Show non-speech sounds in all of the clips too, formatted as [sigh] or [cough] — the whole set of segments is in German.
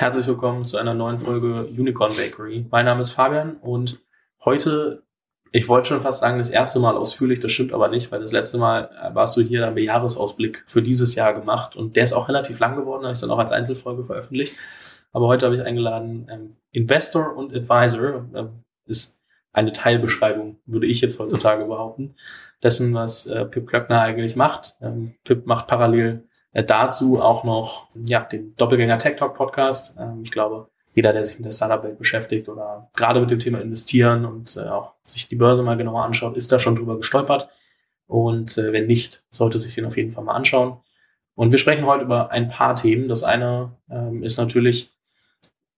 Herzlich willkommen zu einer neuen Folge Unicorn Bakery. Mein Name ist Fabian und heute, ich wollte schon fast sagen, das erste Mal ausführlich, das stimmt aber nicht, weil das letzte Mal warst du hier, da haben wir Jahresausblick für dieses Jahr gemacht und der ist auch relativ lang geworden, habe ich dann auch als Einzelfolge veröffentlicht. Aber heute habe ich eingeladen, ähm, Investor und Advisor, ähm, ist eine Teilbeschreibung, würde ich jetzt heutzutage behaupten, dessen, was äh, Pip Klöckner eigentlich macht. Ähm, Pip macht parallel äh, dazu auch noch ja, den Doppelgänger Tech Talk Podcast. Ähm, ich glaube, jeder, der sich mit der Startup-Welt beschäftigt oder gerade mit dem Thema Investieren und äh, auch sich die Börse mal genauer anschaut, ist da schon drüber gestolpert. Und äh, wenn nicht, sollte sich den auf jeden Fall mal anschauen. Und wir sprechen heute über ein paar Themen. Das eine ähm, ist natürlich,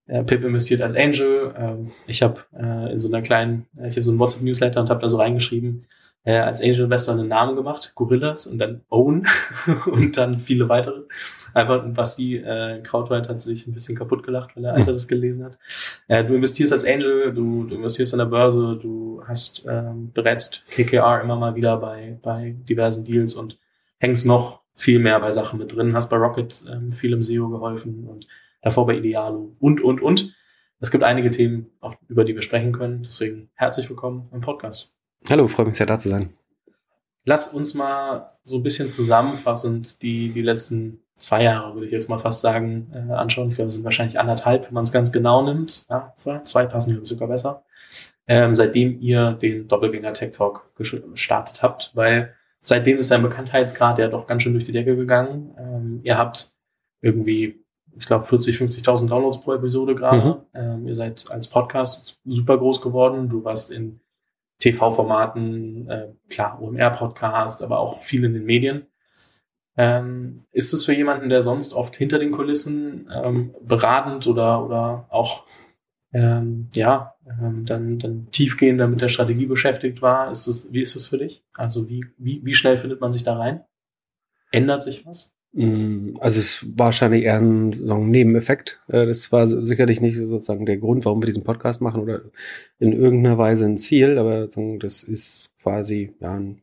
äh, Pip investiert als Angel. Ähm, ich habe äh, in so einer kleinen, äh, ich habe so ein WhatsApp-Newsletter und habe da so reingeschrieben, äh, als Angel Investor einen Namen gemacht, Gorillas und dann Own [laughs] und dann viele weitere. Einfach, was die äh, Krautwald hat sich ein bisschen kaputt gelacht, weil er, als er [laughs] das gelesen hat. Äh, du investierst als Angel, du, du investierst an der Börse, du hast ähm, berätst KKR immer mal wieder bei, bei diversen Deals und hängst noch viel mehr bei Sachen mit drin, hast bei Rocket ähm, viel im SEO geholfen und davor bei Idealo und, und, und. Es gibt einige Themen, auf, über die wir sprechen können. Deswegen herzlich willkommen im Podcast. Hallo, freue mich sehr da zu sein. Lass uns mal so ein bisschen zusammenfassend die, die letzten zwei Jahre, würde ich jetzt mal fast sagen, äh, anschauen. Ich glaube, es sind wahrscheinlich anderthalb, wenn man es ganz genau nimmt. Ja, zwei passen, glaube sogar besser. Ähm, seitdem ihr den Doppelgänger Tech Talk gestartet habt, weil seitdem ist sein Bekanntheitsgrad ja doch ganz schön durch die Decke gegangen. Ähm, ihr habt irgendwie, ich glaube, 40, 50.000 Downloads pro Episode gerade. Mhm. Ähm, ihr seid als Podcast super groß geworden. Du warst in TV-Formaten, äh, klar, OMR-Podcast, aber auch viel in den Medien. Ähm, ist es für jemanden, der sonst oft hinter den Kulissen ähm, beratend oder, oder auch ähm, ja, ähm, dann, dann tiefgehender mit der Strategie beschäftigt war, ist es, wie ist es für dich? Also wie, wie, wie schnell findet man sich da rein? Ändert sich was? Mm, also es war wahrscheinlich eher ein, so ein Nebeneffekt. Äh, das war sicherlich nicht sozusagen der Grund, warum wir diesen Podcast machen oder in irgendeiner Weise ein Ziel, aber das ist quasi ja, ein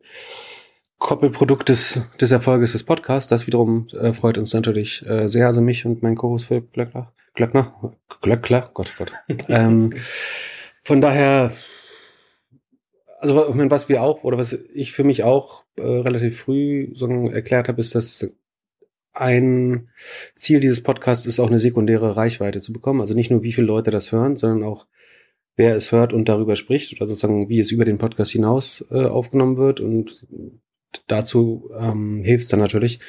Koppelprodukt des, des Erfolges des Podcasts. Das wiederum äh, freut uns natürlich äh, sehr, also mich und mein Co-Host Philipp Glöckler. Glöckner? Glöckler? Gott, Gott. [laughs] ähm, von daher, also was wir auch, oder was ich für mich auch äh, relativ früh so erklärt habe, ist, dass ein Ziel dieses Podcasts ist auch eine sekundäre Reichweite zu bekommen. Also nicht nur, wie viele Leute das hören, sondern auch, wer es hört und darüber spricht oder sozusagen, wie es über den Podcast hinaus äh, aufgenommen wird. Und dazu ähm, hilft es dann natürlich,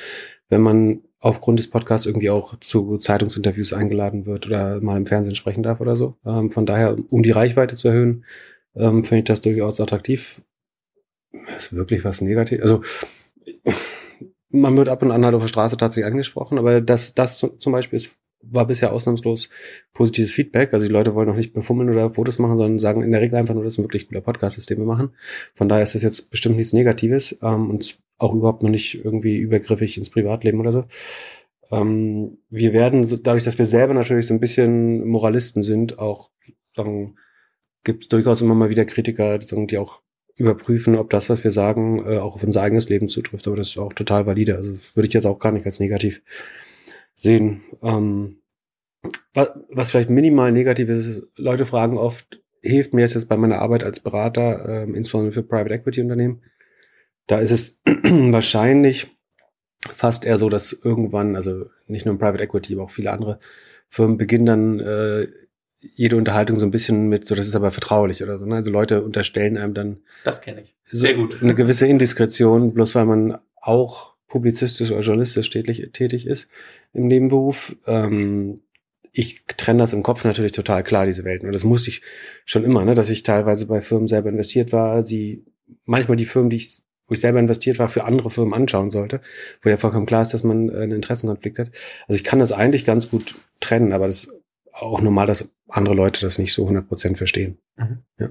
wenn man aufgrund des Podcasts irgendwie auch zu Zeitungsinterviews eingeladen wird oder mal im Fernsehen sprechen darf oder so. Ähm, von daher, um die Reichweite zu erhöhen, ähm, finde ich das durchaus attraktiv. ist wirklich was negativ. Also man wird ab und an halt auf der Straße tatsächlich angesprochen, aber das, das zum Beispiel ist, war bisher ausnahmslos positives Feedback. Also die Leute wollen noch nicht befummeln oder Fotos machen, sondern sagen in der Regel einfach nur, das ist ein wirklich cooler Podcast, wir machen. Von daher ist das jetzt bestimmt nichts Negatives ähm, und auch überhaupt noch nicht irgendwie übergriffig ins Privatleben oder so. Ähm, wir werden, dadurch, dass wir selber natürlich so ein bisschen Moralisten sind, auch sagen, gibt es durchaus immer mal wieder Kritiker, die auch überprüfen, ob das, was wir sagen, äh, auch auf unser eigenes Leben zutrifft. Aber das ist auch total valide. Also würde ich jetzt auch gar nicht als negativ sehen. Ähm, was, was vielleicht minimal negativ ist, ist, Leute fragen oft, hilft mir jetzt bei meiner Arbeit als Berater, ähm, insbesondere für Private Equity Unternehmen. Da ist es [clears throat] wahrscheinlich fast eher so, dass irgendwann, also nicht nur im Private Equity, aber auch viele andere Firmen beginnen dann äh, jede Unterhaltung so ein bisschen mit, so das ist aber vertraulich oder so. Ne? Also Leute unterstellen einem dann. Das kenne ich. Sehr gut. Eine gewisse Indiskretion, bloß weil man auch publizistisch oder journalistisch tätig, tätig ist im Nebenberuf. Ähm, ich trenne das im Kopf natürlich total klar, diese Welten. Und das musste ich schon immer, ne, dass ich teilweise bei Firmen selber investiert war, sie manchmal die Firmen, die ich, wo ich selber investiert war, für andere Firmen anschauen sollte, wo ja vollkommen klar ist, dass man einen Interessenkonflikt hat. Also ich kann das eigentlich ganz gut trennen, aber das auch normal, dass andere Leute das nicht so 100% verstehen. Mhm. Ja.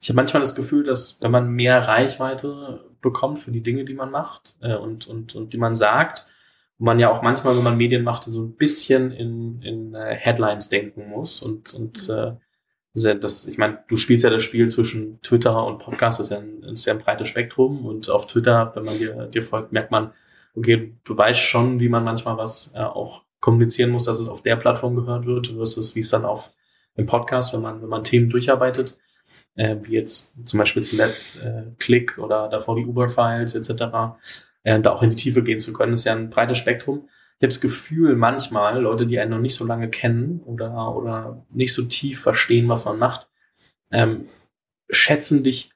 Ich habe manchmal das Gefühl, dass wenn man mehr Reichweite bekommt für die Dinge, die man macht äh, und, und, und die man sagt, man ja auch manchmal, wenn man Medien macht, so ein bisschen in, in äh, Headlines denken muss und, und äh, das, ich meine, du spielst ja das Spiel zwischen Twitter und Podcast, das ist ja ein, ist ja ein breites Spektrum und auf Twitter, wenn man dir, dir folgt, merkt man, okay, du, du weißt schon, wie man manchmal was äh, auch kommunizieren muss, dass es auf der Plattform gehört wird, versus wie es dann auf im Podcast, wenn man, wenn man Themen durcharbeitet, äh, wie jetzt zum Beispiel zuletzt äh, Click oder davor die Uber-Files etc., äh, da auch in die Tiefe gehen zu können, ist ja ein breites Spektrum. Ich habe das Gefühl, manchmal Leute, die einen noch nicht so lange kennen oder, oder nicht so tief verstehen, was man macht, ähm, schätzen dich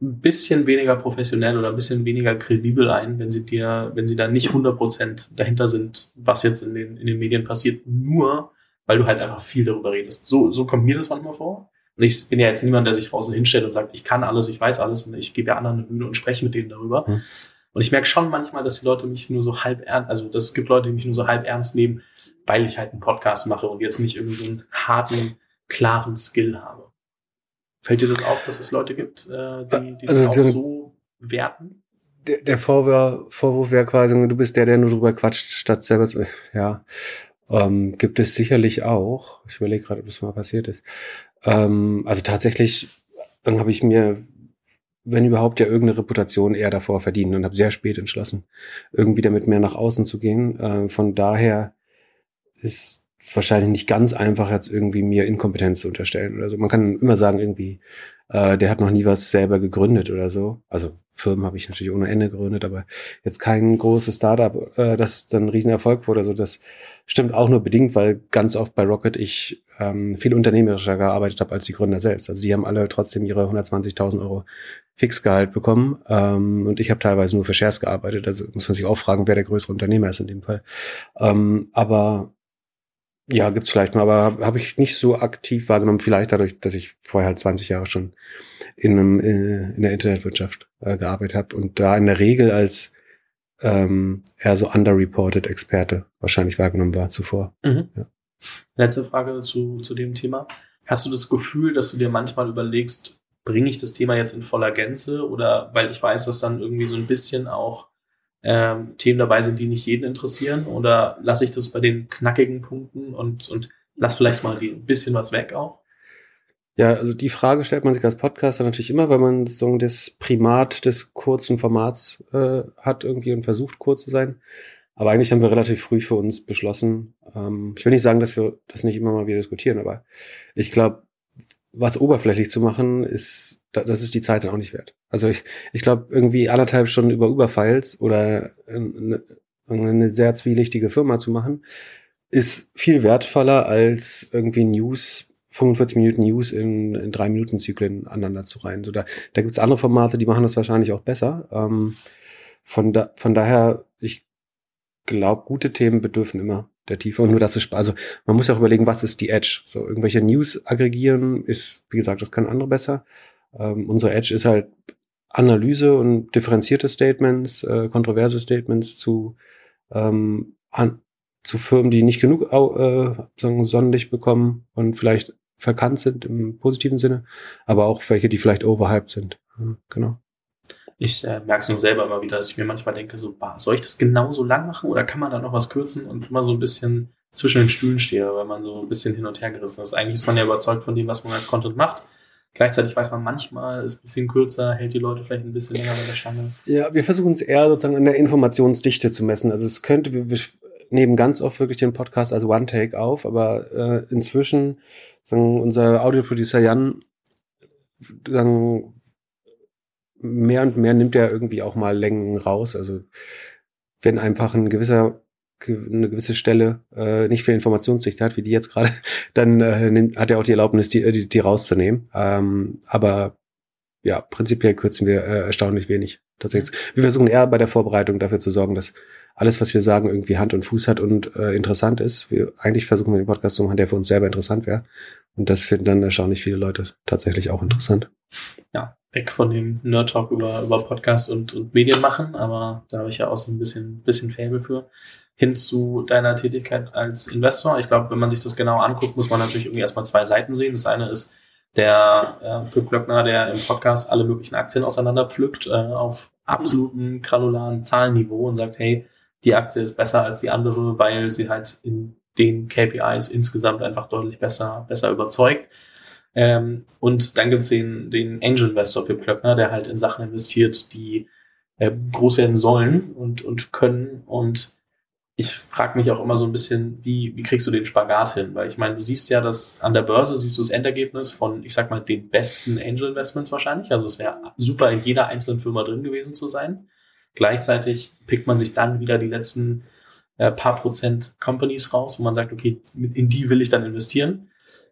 ein bisschen weniger professionell oder ein bisschen weniger kredibel ein, wenn sie dir, wenn sie da nicht 100% dahinter sind, was jetzt in den, in den Medien passiert, nur weil du halt einfach viel darüber redest. So, so kommt mir das manchmal vor. Und ich bin ja jetzt niemand, der sich draußen hinstellt und sagt, ich kann alles, ich weiß alles und ich gebe ja anderen eine Bühne und spreche mit denen darüber. Mhm. Und ich merke schon manchmal, dass die Leute mich nur so halb ernst, also es gibt Leute, die mich nur so halb ernst nehmen, weil ich halt einen Podcast mache und jetzt nicht irgendwie so einen harten, klaren Skill habe. Fällt dir das auf, dass es Leute gibt, äh, die, die also, das auch so werten? Der, der Vorwurf, Vorwurf wäre quasi, du bist der, der nur drüber quatscht, statt selber zu, ja, ähm, gibt es sicherlich auch. Ich überlege gerade, ob das mal passiert ist. Ähm, also tatsächlich, dann habe ich mir, wenn überhaupt, ja irgendeine Reputation eher davor verdient und habe sehr spät entschlossen, irgendwie damit mehr nach außen zu gehen. Äh, von daher ist ist wahrscheinlich nicht ganz einfach, jetzt irgendwie mir Inkompetenz zu unterstellen oder so. Man kann immer sagen, irgendwie, äh, der hat noch nie was selber gegründet oder so. Also Firmen habe ich natürlich ohne Ende gegründet, aber jetzt kein großes Startup, äh, das dann ein Riesenerfolg wurde. Also das stimmt auch nur bedingt, weil ganz oft bei Rocket ich ähm, viel unternehmerischer gearbeitet habe als die Gründer selbst. Also die haben alle trotzdem ihre 120.000 Euro Fixgehalt bekommen ähm, und ich habe teilweise nur für Shares gearbeitet. Also muss man sich auch fragen, wer der größere Unternehmer ist in dem Fall. Ähm, aber ja, gibt's vielleicht mal, aber habe ich nicht so aktiv wahrgenommen. Vielleicht dadurch, dass ich vorher halt 20 Jahre schon in, einem, äh, in der Internetwirtschaft äh, gearbeitet habe und da in der Regel als ähm, eher so underreported Experte wahrscheinlich wahrgenommen war zuvor. Mhm. Ja. Letzte Frage zu, zu dem Thema. Hast du das Gefühl, dass du dir manchmal überlegst, bringe ich das Thema jetzt in voller Gänze oder weil ich weiß, dass dann irgendwie so ein bisschen auch ähm, Themen dabei sind, die nicht jeden interessieren? Oder lasse ich das bei den knackigen Punkten und, und lass vielleicht mal ein bisschen was weg auch? Ja, also die Frage stellt man sich als Podcaster natürlich immer, weil man so das Primat des kurzen Formats äh, hat irgendwie und versucht kurz zu sein. Aber eigentlich haben wir relativ früh für uns beschlossen, ähm, ich will nicht sagen, dass wir das nicht immer mal wieder diskutieren, aber ich glaube, was oberflächlich zu machen, ist, das ist die Zeit dann auch nicht wert. Also ich, ich glaube, irgendwie anderthalb Stunden über Uber-Files oder eine, eine sehr zwielichtige Firma zu machen, ist viel wertvoller als irgendwie News 45 Minuten News in, in drei Minuten Zyklen aneinander zu reihen. So da, da gibt's andere Formate, die machen das wahrscheinlich auch besser. Ähm, von, da, von daher, ich glaube, gute Themen bedürfen immer der Tiefe und nur das ist also man muss ja auch überlegen, was ist die Edge. So irgendwelche News aggregieren ist, wie gesagt, das können andere besser. Ähm, unsere Edge ist halt Analyse und differenzierte Statements, äh, kontroverse Statements zu ähm, an, zu Firmen, die nicht genug äh, sagen, Sonnenlicht bekommen und vielleicht verkannt sind im positiven Sinne, aber auch welche, die vielleicht overhyped sind. Ja, genau. Ich äh, merke es nur selber immer wieder, dass ich mir manchmal denke, so, bah, soll ich das genauso lang machen oder kann man da noch was kürzen und immer so ein bisschen zwischen den Stühlen stehe, weil man so ein bisschen hin und her gerissen ist. Eigentlich ist man ja überzeugt von dem, was man als Content macht. Gleichzeitig weiß man manchmal, ist ein bisschen kürzer, hält die Leute vielleicht ein bisschen länger bei der Stange. Ja, wir versuchen es eher sozusagen an der Informationsdichte zu messen. Also es könnte, wir, wir nehmen ganz oft wirklich den Podcast als One-Take auf, aber äh, inzwischen, sagen unser Audioproducer Jan, sagen, mehr und mehr nimmt er irgendwie auch mal Längen raus. Also wenn einfach ein gewisser eine gewisse Stelle äh, nicht viel Informationsdichte hat, wie die jetzt gerade, [laughs] dann äh, hat er auch die Erlaubnis, die, die, die rauszunehmen. Ähm, aber ja, prinzipiell kürzen wir äh, erstaunlich wenig. Tatsächlich. Wir versuchen eher bei der Vorbereitung dafür zu sorgen, dass alles, was wir sagen, irgendwie Hand und Fuß hat und äh, interessant ist. Wir eigentlich versuchen wir den Podcast zu machen, der für uns selber interessant wäre. Und das finden dann erstaunlich viele Leute tatsächlich auch interessant. Ja, weg von dem Nerd Talk über, über Podcast und, und Medien machen, aber da habe ich ja auch so ein bisschen, bisschen Faible für. Hin zu deiner Tätigkeit als Investor. Ich glaube, wenn man sich das genau anguckt, muss man natürlich irgendwie erstmal zwei Seiten sehen. Das eine ist der äh, Pip Glöckner, der im Podcast alle möglichen Aktien auseinanderpflückt, äh, auf absoluten granularen Zahlenniveau und sagt, hey, die Aktie ist besser als die andere, weil sie halt in den KPIs insgesamt einfach deutlich besser, besser überzeugt. Ähm, und dann gibt es den, den Angel Investor Pip Klöckner, der halt in Sachen investiert, die äh, groß werden sollen und, und können. Und ich frage mich auch immer so ein bisschen, wie, wie kriegst du den Spagat hin? Weil ich meine, du siehst ja, dass an der Börse siehst du das Endergebnis von, ich sag mal, den besten Angel Investments wahrscheinlich. Also es wäre super in jeder einzelnen Firma drin gewesen zu sein. Gleichzeitig pickt man sich dann wieder die letzten äh, paar Prozent Companies raus, wo man sagt, okay, in die will ich dann investieren.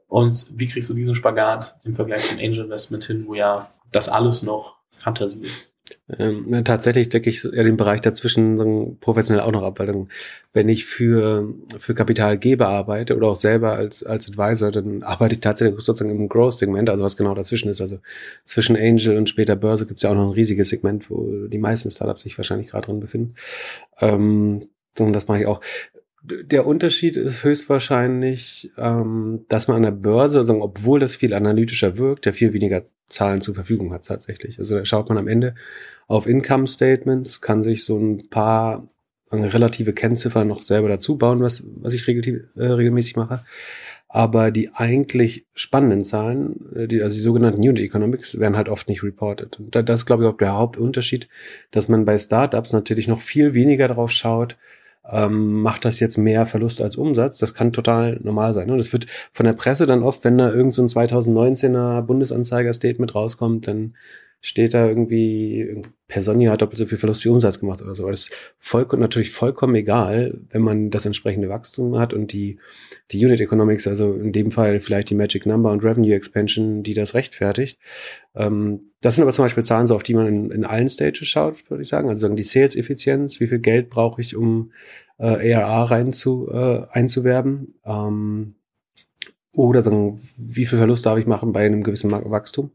Und wie kriegst du diesen Spagat im Vergleich zum Angel Investment hin, wo ja das alles noch Fantasie ist? Ähm, tatsächlich decke ich ja den Bereich dazwischen professionell auch noch ab, weil dann, wenn ich für, für Kapitalgeber arbeite oder auch selber als, als Advisor, dann arbeite ich tatsächlich sozusagen im Growth-Segment, also was genau dazwischen ist. Also zwischen Angel und später Börse gibt es ja auch noch ein riesiges Segment, wo die meisten Startups sich wahrscheinlich gerade drin befinden. Ähm, und das mache ich auch der Unterschied ist höchstwahrscheinlich, ähm, dass man an der Börse, also obwohl das viel analytischer wirkt, ja viel weniger Zahlen zur Verfügung hat tatsächlich. Also da schaut man am Ende auf Income Statements, kann sich so ein paar relative Kennziffern noch selber dazu bauen, was, was ich regel, äh, regelmäßig mache. Aber die eigentlich spannenden Zahlen, äh, die, also die sogenannten Unit Economics, werden halt oft nicht reported. Und das ist, glaube ich, auch der Hauptunterschied, dass man bei Startups natürlich noch viel weniger drauf schaut, ähm, macht das jetzt mehr Verlust als Umsatz. Das kann total normal sein. Und das wird von der Presse dann oft, wenn da irgend so ein 2019er Bundesanzeiger-Statement rauskommt, dann steht da irgendwie, Personio hat doppelt so viel Verlust wie Umsatz gemacht oder so. Das ist voll, natürlich vollkommen egal, wenn man das entsprechende Wachstum hat und die, die Unit Economics, also in dem Fall vielleicht die Magic Number und Revenue Expansion, die das rechtfertigt. Ähm, das sind aber zum Beispiel Zahlen, so auf die man in, in allen Stages schaut, würde ich sagen. Also sagen die Sales-Effizienz, wie viel Geld brauche ich, um äh, ARR rein zu, äh, einzuwerben. Ähm, oder dann, wie viel Verlust darf ich machen bei einem gewissen Wachstum.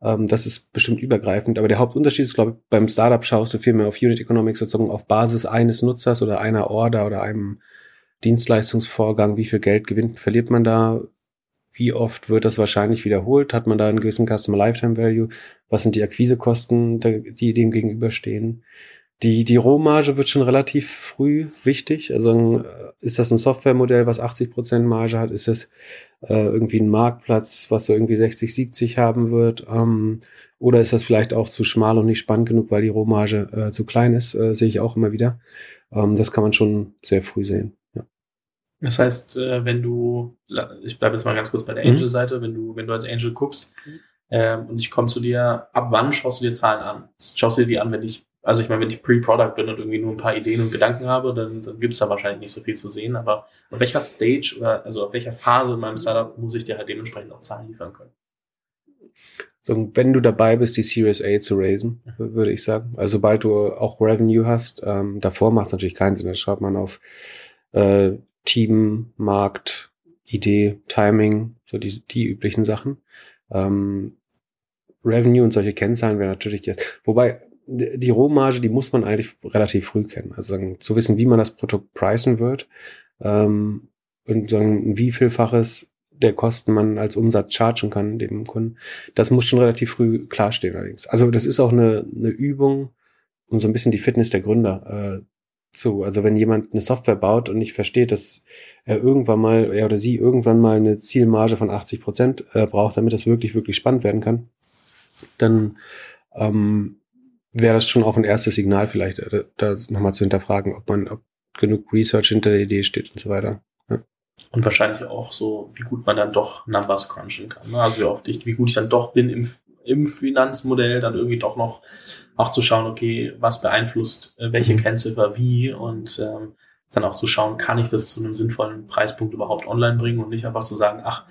Ähm, das ist bestimmt übergreifend. Aber der Hauptunterschied ist, glaube ich, beim Startup schaust du viel mehr auf Unit Economics sozusagen auf Basis eines Nutzers oder einer Order oder einem Dienstleistungsvorgang. Wie viel Geld gewinnt, verliert man da? Wie oft wird das wahrscheinlich wiederholt? Hat man da einen gewissen Customer Lifetime Value? Was sind die Akquisekosten, die dem gegenüberstehen? Die, die Rohmarge wird schon relativ früh wichtig. Also äh, ist das ein Softwaremodell, was 80% Marge hat? Ist das äh, irgendwie ein Marktplatz, was so irgendwie 60, 70 haben wird? Ähm, oder ist das vielleicht auch zu schmal und nicht spannend genug, weil die Rohmarge äh, zu klein ist? Äh, sehe ich auch immer wieder. Ähm, das kann man schon sehr früh sehen. Das heißt, äh, wenn du, ich bleibe jetzt mal ganz kurz bei der mhm. Angel-Seite, wenn du, wenn du als Angel guckst ähm, und ich komme zu dir, ab wann schaust du dir Zahlen an? Schaust du dir die an, wenn ich also ich meine, wenn ich Pre-Product bin und irgendwie nur ein paar Ideen und Gedanken habe, dann, dann gibt es da wahrscheinlich nicht so viel zu sehen. Aber auf welcher Stage oder also auf welcher Phase in meinem Startup muss ich dir halt dementsprechend auch Zahlen liefern können? So, wenn du dabei bist, die Series A zu raisen, würde ich sagen. Also sobald du auch Revenue hast, ähm, davor macht es natürlich keinen Sinn. Da schaut man auf äh, Team, Markt, Idee, Timing, so die, die üblichen Sachen. Ähm, Revenue und solche Kennzahlen wäre natürlich jetzt. Wobei, die Rohmarge, die muss man eigentlich relativ früh kennen. Also sagen, zu wissen, wie man das Produkt preisen wird ähm, und sagen, wie vielfaches der Kosten man als Umsatz chargen kann dem Kunden. Das muss schon relativ früh klarstehen allerdings. Also das ist auch eine, eine Übung, um so ein bisschen die Fitness der Gründer äh, zu. Also wenn jemand eine Software baut und nicht versteht, dass er irgendwann mal, er oder sie irgendwann mal eine Zielmarge von 80 Prozent äh, braucht, damit das wirklich, wirklich spannend werden kann, dann ähm, wäre das schon auch ein erstes Signal vielleicht, äh, da, nochmal zu hinterfragen, ob man, ob genug Research hinter der Idee steht und so weiter. Ja. Und wahrscheinlich auch so, wie gut man dann doch Numbers crunchen kann. Ne? Also wie oft ich, wie gut ich dann doch bin im, im Finanzmodell, dann irgendwie doch noch auch zu schauen, okay, was beeinflusst äh, welche mhm. Kennziffer wie und ähm, dann auch zu schauen, kann ich das zu einem sinnvollen Preispunkt überhaupt online bringen und nicht einfach zu sagen, ach,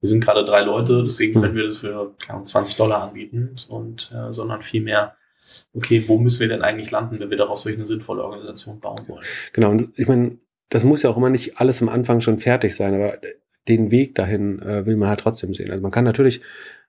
wir sind gerade drei Leute, deswegen mhm. können wir das für 20 Dollar anbieten und äh, sondern vielmehr okay, wo müssen wir denn eigentlich landen, wenn wir daraus solch eine sinnvolle Organisation bauen wollen? Genau, und ich meine, das muss ja auch immer nicht alles am Anfang schon fertig sein, aber den Weg dahin äh, will man halt trotzdem sehen. Also man kann natürlich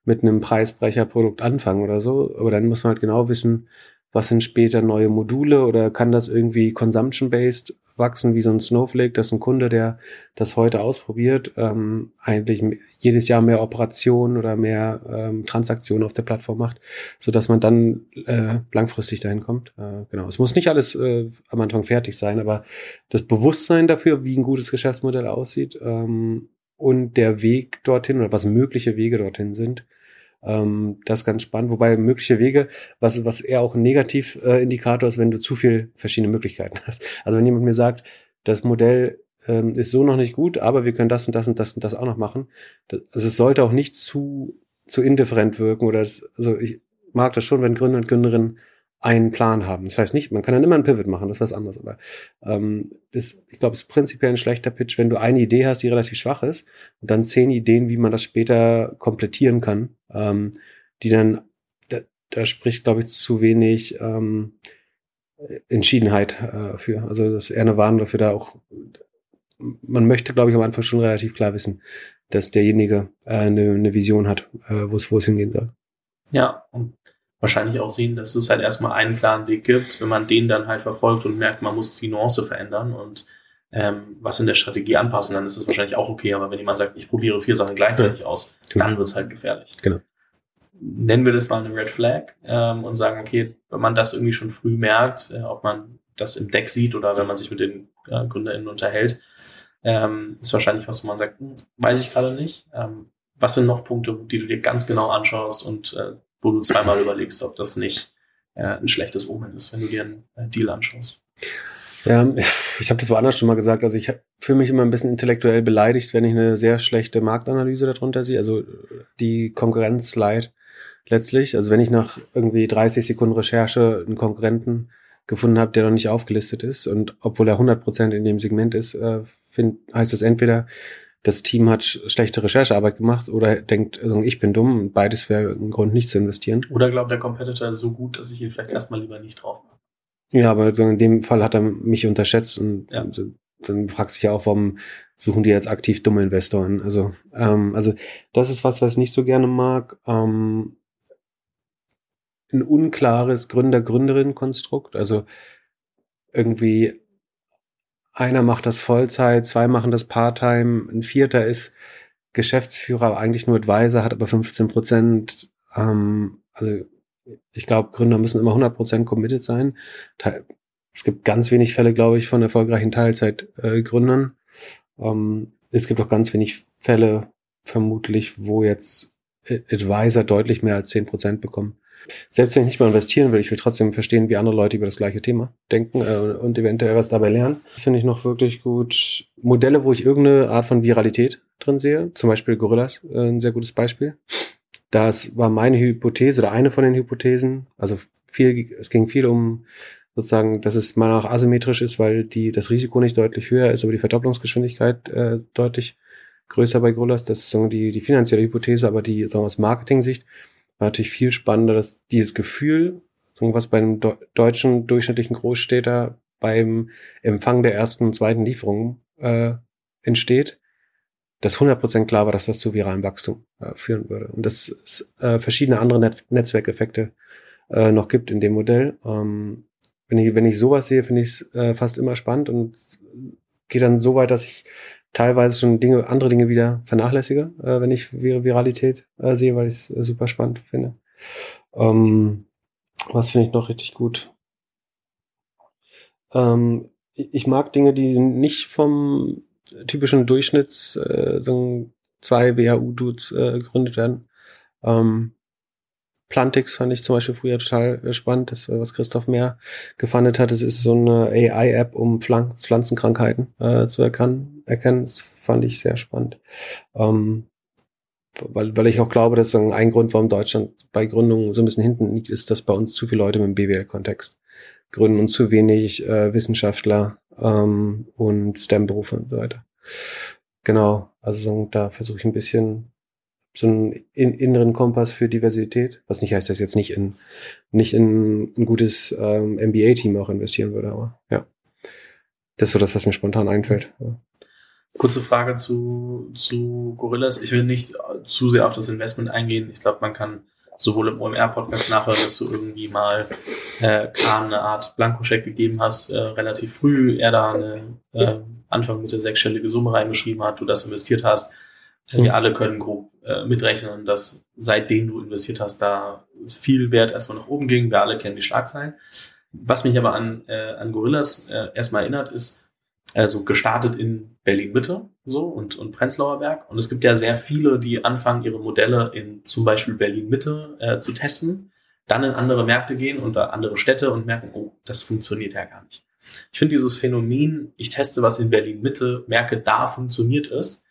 mit einem Preisbrecherprodukt anfangen oder so, aber dann muss man halt genau wissen, was sind später neue Module oder kann das irgendwie consumption-based wachsen wie so ein Snowflake, dass ein Kunde, der das heute ausprobiert, ähm, eigentlich jedes Jahr mehr Operationen oder mehr ähm, Transaktionen auf der Plattform macht, so dass man dann äh, langfristig dahin kommt. Äh, genau. Es muss nicht alles äh, am Anfang fertig sein, aber das Bewusstsein dafür, wie ein gutes Geschäftsmodell aussieht ähm, und der Weg dorthin oder was mögliche Wege dorthin sind, ähm, das ist ganz spannend, wobei mögliche Wege, was, was eher auch ein Negativindikator ist, wenn du zu viel verschiedene Möglichkeiten [laughs] hast. Also wenn jemand mir sagt, das Modell ähm, ist so noch nicht gut, aber wir können das und das und das und das auch noch machen. Das, also es sollte auch nicht zu, zu indifferent wirken oder das, also ich mag das schon, wenn Gründer und Gründerinnen einen Plan haben. Das heißt nicht, man kann dann immer einen Pivot machen, das ist was anderes. Aber ähm, das, ich glaube, es ist prinzipiell ein schlechter Pitch, wenn du eine Idee hast, die relativ schwach ist, und dann zehn Ideen, wie man das später komplettieren kann, ähm, die dann, da, da spricht, glaube ich, zu wenig ähm, Entschiedenheit äh, für. Also das ist eher eine Warnung dafür, da auch, man möchte, glaube ich, am Anfang schon relativ klar wissen, dass derjenige äh, eine, eine Vision hat, äh, wo es hingehen soll. Ja, und wahrscheinlich auch sehen, dass es halt erstmal einen klaren Weg gibt, wenn man den dann halt verfolgt und merkt, man muss die Nuance verändern und ähm, was in der Strategie anpassen, dann ist es wahrscheinlich auch okay. Aber wenn jemand sagt, ich probiere vier Sachen gleichzeitig ja. aus, genau. dann wird es halt gefährlich. Genau. Nennen wir das mal eine Red Flag ähm, und sagen, okay, wenn man das irgendwie schon früh merkt, äh, ob man das im Deck sieht oder wenn man sich mit den äh, GründerInnen unterhält, ähm, ist wahrscheinlich was, wo man sagt, hm, weiß ich gerade nicht. Ähm, was sind noch Punkte, die du dir ganz genau anschaust und äh, wo du zweimal überlegst, ob das nicht äh, ein schlechtes Omen ist, wenn du dir einen äh, Deal anschaust. Ja, ich habe das woanders schon mal gesagt. Also ich fühle mich immer ein bisschen intellektuell beleidigt, wenn ich eine sehr schlechte Marktanalyse darunter sehe. Also die Konkurrenz leid letztlich. Also wenn ich nach irgendwie 30 Sekunden Recherche einen Konkurrenten gefunden habe, der noch nicht aufgelistet ist und obwohl er 100% in dem Segment ist, äh, find, heißt das entweder, das Team hat schlechte Recherchearbeit gemacht oder denkt, also ich bin dumm. Beides wäre ein Grund, nicht zu investieren. Oder glaubt der Competitor ist so gut, dass ich ihn vielleicht erstmal lieber nicht drauf mache. Ja, aber in dem Fall hat er mich unterschätzt und ja. dann fragst du dich ja auch, warum suchen die jetzt aktiv dumme Investoren? Also, ähm, also das ist was, was ich nicht so gerne mag. Ähm, ein unklares Gründer-Gründerin-Konstrukt. Also irgendwie einer macht das Vollzeit, zwei machen das Part-Time, ein vierter ist Geschäftsführer, eigentlich nur Advisor, hat aber 15 Prozent. Ähm, also ich glaube, Gründer müssen immer 100 Prozent committed sein. Es gibt ganz wenig Fälle, glaube ich, von erfolgreichen Teilzeitgründern. Äh, ähm, es gibt auch ganz wenig Fälle, vermutlich, wo jetzt Advisor deutlich mehr als 10 Prozent bekommen selbst wenn ich nicht mal investieren will, ich will trotzdem verstehen, wie andere Leute über das gleiche Thema denken äh, und eventuell was dabei lernen. Das finde ich noch wirklich gut. Modelle, wo ich irgendeine Art von Viralität drin sehe, zum Beispiel Gorillas, äh, ein sehr gutes Beispiel. Das war meine Hypothese oder eine von den Hypothesen. Also viel, es ging viel um sozusagen, dass es mal auch asymmetrisch ist, weil die, das Risiko nicht deutlich höher ist, aber die Verdopplungsgeschwindigkeit äh, deutlich größer bei Gorillas. Das ist die, die finanzielle Hypothese, aber die, sagen wir aus Marketing-Sicht war natürlich viel spannender, dass dieses Gefühl, was bei einem deutschen durchschnittlichen Großstädter beim Empfang der ersten und zweiten Lieferungen äh, entsteht, dass 100% klar war, dass das zu viralem Wachstum äh, führen würde. Und dass es äh, verschiedene andere Net Netzwerkeffekte äh, noch gibt in dem Modell. Ähm, wenn, ich, wenn ich sowas sehe, finde ich es äh, fast immer spannend und gehe dann so weit, dass ich teilweise schon Dinge, andere Dinge wieder vernachlässige, äh, wenn ich Vir Viralität äh, sehe, weil ich es äh, super spannend finde. Ähm, was finde ich noch richtig gut? Ähm, ich mag Dinge, die nicht vom typischen Durchschnitts äh, zwei WHU-Dudes äh, gegründet werden. Ähm, Plantix fand ich zum Beispiel früher total äh, spannend, das, was Christoph Mehr gefandet hat. Es ist so eine AI-App, um Pflanzenkrankheiten äh, zu erkennen. Erkennen. Das fand ich sehr spannend. Ähm, weil, weil ich auch glaube, dass ein Grund, warum Deutschland bei Gründungen so ein bisschen hinten liegt, ist, dass bei uns zu viele Leute mit dem BWL-Kontext gründen und zu wenig äh, Wissenschaftler ähm, und STEM-Berufe und so weiter. Genau, also da versuche ich ein bisschen so einen in, inneren Kompass für Diversität, was nicht heißt, dass ich jetzt nicht in nicht in ein gutes ähm, MBA-Team auch investieren würde, aber ja. Das ist so das, was mir spontan einfällt. Ja. Kurze Frage zu, zu Gorillas. Ich will nicht zu sehr auf das Investment eingehen. Ich glaube, man kann sowohl im OMR-Podcast nachhören, dass du irgendwie mal äh, Kahn eine Art Blankoscheck gegeben hast, äh, relativ früh, er da eine äh, Anfang Mitte sechsstellige Summe reingeschrieben hat, du das investiert hast Mhm. Wir alle können grob äh, mitrechnen, dass seitdem du investiert hast, da viel Wert erstmal nach oben ging. Wir alle kennen die Schlagzeilen. Was mich aber an, äh, an Gorillas äh, erstmal erinnert, ist, also gestartet in Berlin-Mitte so und, und Prenzlauer Berg. Und es gibt ja sehr viele, die anfangen, ihre Modelle in zum Beispiel Berlin-Mitte äh, zu testen, dann in andere Märkte gehen und andere Städte und merken, oh, das funktioniert ja gar nicht. Ich finde dieses Phänomen, ich teste was in Berlin Mitte, merke, da funktioniert es,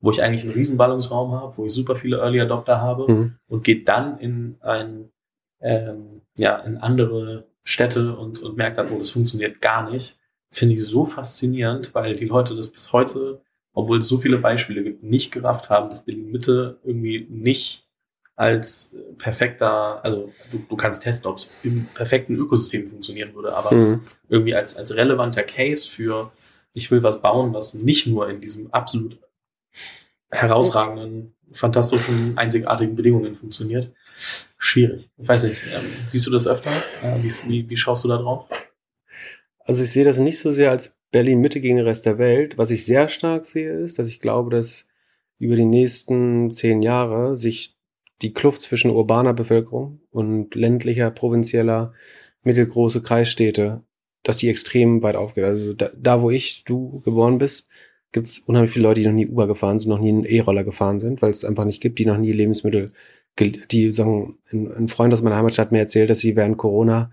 wo ich eigentlich einen Riesenballungsraum habe, wo ich super viele Early Adopter habe mhm. und geht dann in ein, ähm, ja, in andere Städte und, und merkt dann, oh, das funktioniert gar nicht, finde ich so faszinierend, weil die Leute das bis heute, obwohl es so viele Beispiele gibt, nicht gerafft haben, dass Berlin Mitte irgendwie nicht als perfekter, also du, du kannst testen, ob es im perfekten Ökosystem funktionieren würde, aber mhm. irgendwie als, als relevanter Case für, ich will was bauen, was nicht nur in diesem absolut herausragenden, fantastischen, einzigartigen Bedingungen funktioniert. Schwierig. Ich weiß nicht, ähm, siehst du das öfter? Äh, wie, wie, wie schaust du da drauf? Also ich sehe das nicht so sehr als Berlin Mitte gegen den Rest der Welt. Was ich sehr stark sehe, ist, dass ich glaube, dass über die nächsten zehn Jahre sich die Kluft zwischen urbaner Bevölkerung und ländlicher, provinzieller, mittelgroße Kreisstädte, dass die extrem weit aufgeht. Also da, da wo ich, du geboren bist, gibt es unheimlich viele Leute, die noch nie Uber gefahren sind, noch nie einen E-Roller gefahren sind, weil es einfach nicht gibt, die noch nie Lebensmittel, die sagen, ein, ein Freund aus meiner Heimatstadt mir erzählt, dass sie während Corona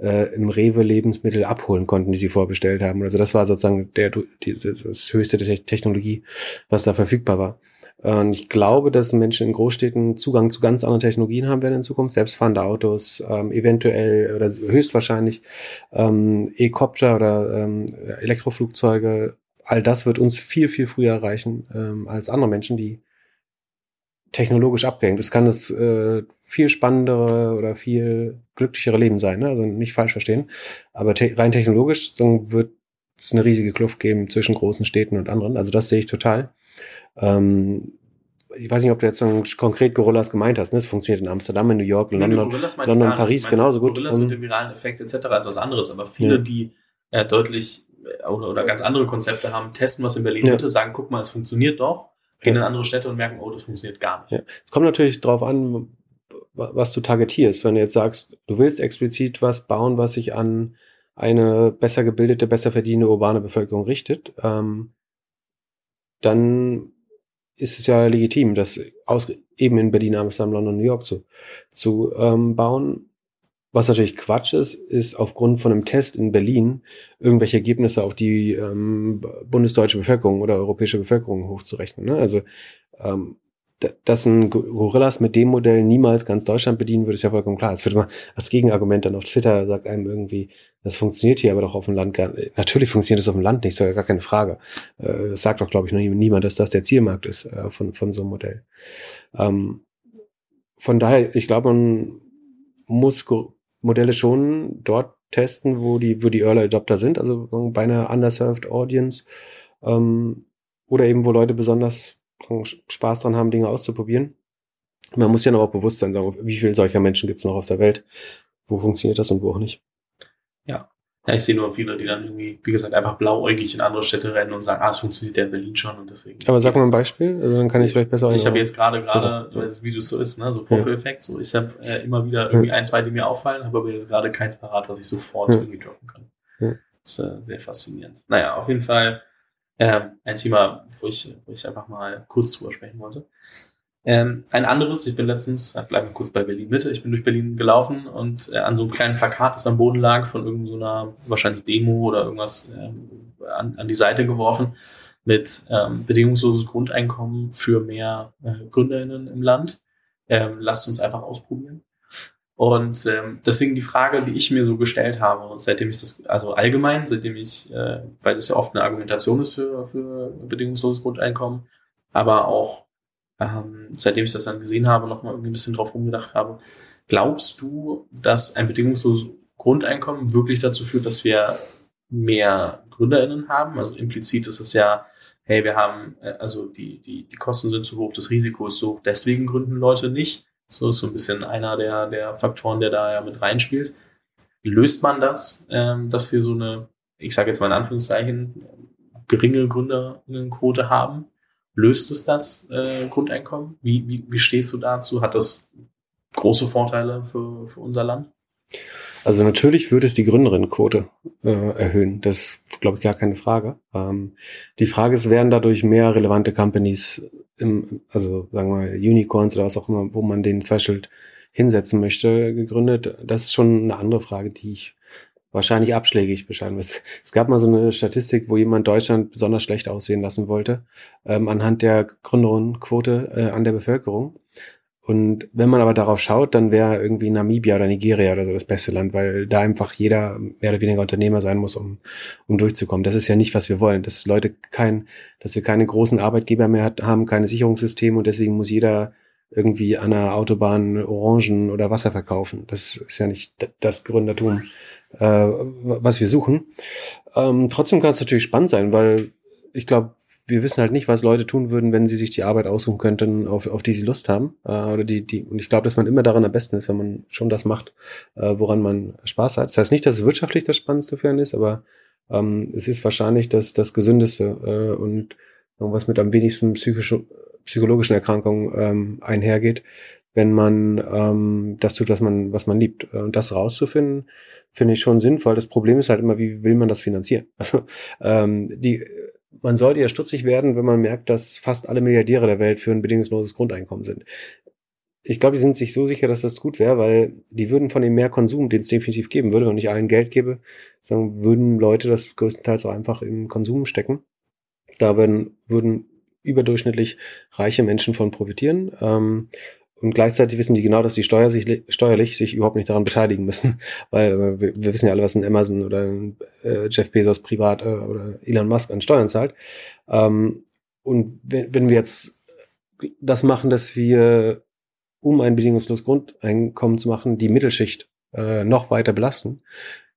äh, im Rewe Lebensmittel abholen konnten, die sie vorbestellt haben. Also das war sozusagen der, die, das höchste der Technologie, was da verfügbar war. Und ich glaube, dass Menschen in Großstädten Zugang zu ganz anderen Technologien haben werden in Zukunft. Selbstfahrende Autos, ähm, eventuell oder höchstwahrscheinlich ähm, E-Copter oder ähm, Elektroflugzeuge. All das wird uns viel, viel früher erreichen ähm, als andere Menschen, die technologisch abgehängt. Es kann das äh, viel spannendere oder viel glücklichere Leben sein. Ne? Also nicht falsch verstehen. Aber te rein technologisch wird es eine riesige Kluft geben zwischen großen Städten und anderen. Also das sehe ich total. Ähm, ich weiß nicht, ob du jetzt so konkret Gorillas gemeint hast. Ne? Es funktioniert in Amsterdam, in New York, in London, London Paris genauso gut. Gorillas mit dem viralen Effekt etc. ist was anderes. Aber viele, ja. die äh, deutlich äh, oder, oder ganz andere Konzepte haben, testen was in Berlin ja. Mitte, sagen, guck mal, es funktioniert doch, gehen in andere Städte und merken, oh, das funktioniert gar nicht. Es kommt natürlich drauf an, was du targetierst. Wenn du jetzt sagst, du willst explizit was bauen, was sich an eine besser gebildete, besser verdienende urbane Bevölkerung richtet, ähm, dann ist es ja legitim, das aus, eben in Berlin, Amsterdam, London, New York zu, zu ähm, bauen. Was natürlich Quatsch ist, ist aufgrund von einem Test in Berlin irgendwelche Ergebnisse auf die ähm, bundesdeutsche Bevölkerung oder europäische Bevölkerung hochzurechnen. Ne? Also ähm, dass ein Gorillas mit dem Modell niemals ganz Deutschland bedienen würde, ist ja vollkommen klar. Es wird immer als Gegenargument dann auf Twitter sagt einem irgendwie, das funktioniert hier aber doch auf dem Land gar nicht. Natürlich funktioniert das auf dem Land nicht, ist ja gar keine Frage. Äh, das sagt doch, glaube ich, noch niemand, dass das der Zielmarkt ist äh, von, von so einem Modell. Ähm, von daher, ich glaube, man muss Modelle schon dort testen, wo die, wo die Early Adopter sind, also bei einer underserved Audience, ähm, oder eben, wo Leute besonders Spaß dran haben, Dinge auszuprobieren. Man muss ja noch auch bewusst sein, sagen, wie viele solcher Menschen gibt es noch auf der Welt? Wo funktioniert das und wo auch nicht? Ja. Ich sehe nur viele, die dann irgendwie, wie gesagt, einfach blauäugig in andere Städte rennen und sagen, ah, es funktioniert ja in Berlin schon und deswegen. Aber sag mal ein Beispiel, also dann kann ich vielleicht besser Ich habe jetzt gerade, gerade, also, wie du es so ist, ne, so Vorführeffekt, so ich habe äh, immer wieder irgendwie ein, zwei, die mir auffallen, habe aber jetzt gerade keins parat, was ich sofort irgendwie droppen kann. Das ist äh, sehr faszinierend. Naja, auf jeden Fall ähm, ein Thema, wo ich, wo ich einfach mal kurz drüber sprechen wollte. Ähm, ein anderes, ich bin letztens, bleiben wir kurz bei Berlin Mitte, ich bin durch Berlin gelaufen und äh, an so einem kleinen Plakat, das am Boden lag, von irgendeiner wahrscheinlich Demo oder irgendwas ähm, an, an die Seite geworfen mit ähm, bedingungsloses Grundeinkommen für mehr äh, GründerInnen im Land. Ähm, lasst uns einfach ausprobieren. Und ähm, deswegen die Frage, die ich mir so gestellt habe, und seitdem ich das, also allgemein, seitdem ich, äh, weil das ja oft eine Argumentation ist für, für bedingungsloses Grundeinkommen, aber auch ähm, seitdem ich das dann gesehen habe, nochmal irgendwie ein bisschen drauf rumgedacht habe, glaubst du, dass ein bedingungsloses Grundeinkommen wirklich dazu führt, dass wir mehr GründerInnen haben? Also implizit ist es ja, hey, wir haben, äh, also die, die, die Kosten sind zu hoch, das Risiko ist so hoch, deswegen gründen Leute nicht. So ist so ein bisschen einer der, der Faktoren, der da ja mit reinspielt. Löst man das, ähm, dass wir so eine, ich sage jetzt mal in Anführungszeichen, geringe Gründerinnenquote haben? Löst es das äh, Grundeinkommen? Wie, wie, wie stehst du dazu? Hat das große Vorteile für, für unser Land? Also natürlich würde es die Gründerinnenquote äh, erhöhen. Das ist, glaube ich, gar keine Frage. Ähm, die Frage ist, werden dadurch mehr relevante Companies im, also sagen wir Unicorns oder was auch immer, wo man den Threshold hinsetzen möchte, gegründet. Das ist schon eine andere Frage, die ich wahrscheinlich abschlägig bescheiden wird. Es gab mal so eine Statistik, wo jemand Deutschland besonders schlecht aussehen lassen wollte, ähm, anhand der Gründerquote äh, an der Bevölkerung. Und wenn man aber darauf schaut, dann wäre irgendwie Namibia oder Nigeria oder so das beste Land, weil da einfach jeder mehr oder weniger Unternehmer sein muss, um, um durchzukommen. Das ist ja nicht, was wir wollen, dass Leute kein, dass wir keine großen Arbeitgeber mehr haben, keine Sicherungssysteme und deswegen muss jeder irgendwie an der Autobahn Orangen oder Wasser verkaufen. Das ist ja nicht das Gründertum, äh, was wir suchen. Ähm, trotzdem kann es natürlich spannend sein, weil ich glaube, wir wissen halt nicht, was Leute tun würden, wenn sie sich die Arbeit aussuchen könnten, auf, auf die sie Lust haben. Äh, oder die, die, und ich glaube, dass man immer daran am besten ist, wenn man schon das macht, äh, woran man Spaß hat. Das heißt nicht, dass es wirtschaftlich das Spannendste für einen ist, aber ähm, es ist wahrscheinlich das, das Gesündeste äh, und was mit am wenigsten psychische, psychologischen Erkrankungen ähm, einhergeht, wenn man ähm, das tut, was man, was man liebt. Und das rauszufinden, finde ich schon sinnvoll. Das Problem ist halt immer, wie will man das finanzieren? [laughs] Also ähm, die man sollte ja stutzig werden, wenn man merkt, dass fast alle Milliardäre der Welt für ein bedingungsloses Grundeinkommen sind. Ich glaube, die sind sich so sicher, dass das gut wäre, weil die würden von dem mehr Konsum, den es definitiv geben würde, wenn ich allen Geld gebe, sagen, würden Leute das größtenteils auch einfach in Konsum stecken. Da würden, würden überdurchschnittlich reiche Menschen von profitieren. Ähm, und gleichzeitig wissen die genau, dass die Steuer sich, steuerlich sich überhaupt nicht daran beteiligen müssen. [laughs] Weil also wir, wir, wissen ja alle, was ein Amazon oder ein, äh, Jeff Bezos privat äh, oder Elon Musk an Steuern zahlt. Ähm, und wenn, wenn wir jetzt das machen, dass wir, um ein bedingungsloses Grundeinkommen zu machen, die Mittelschicht äh, noch weiter belasten,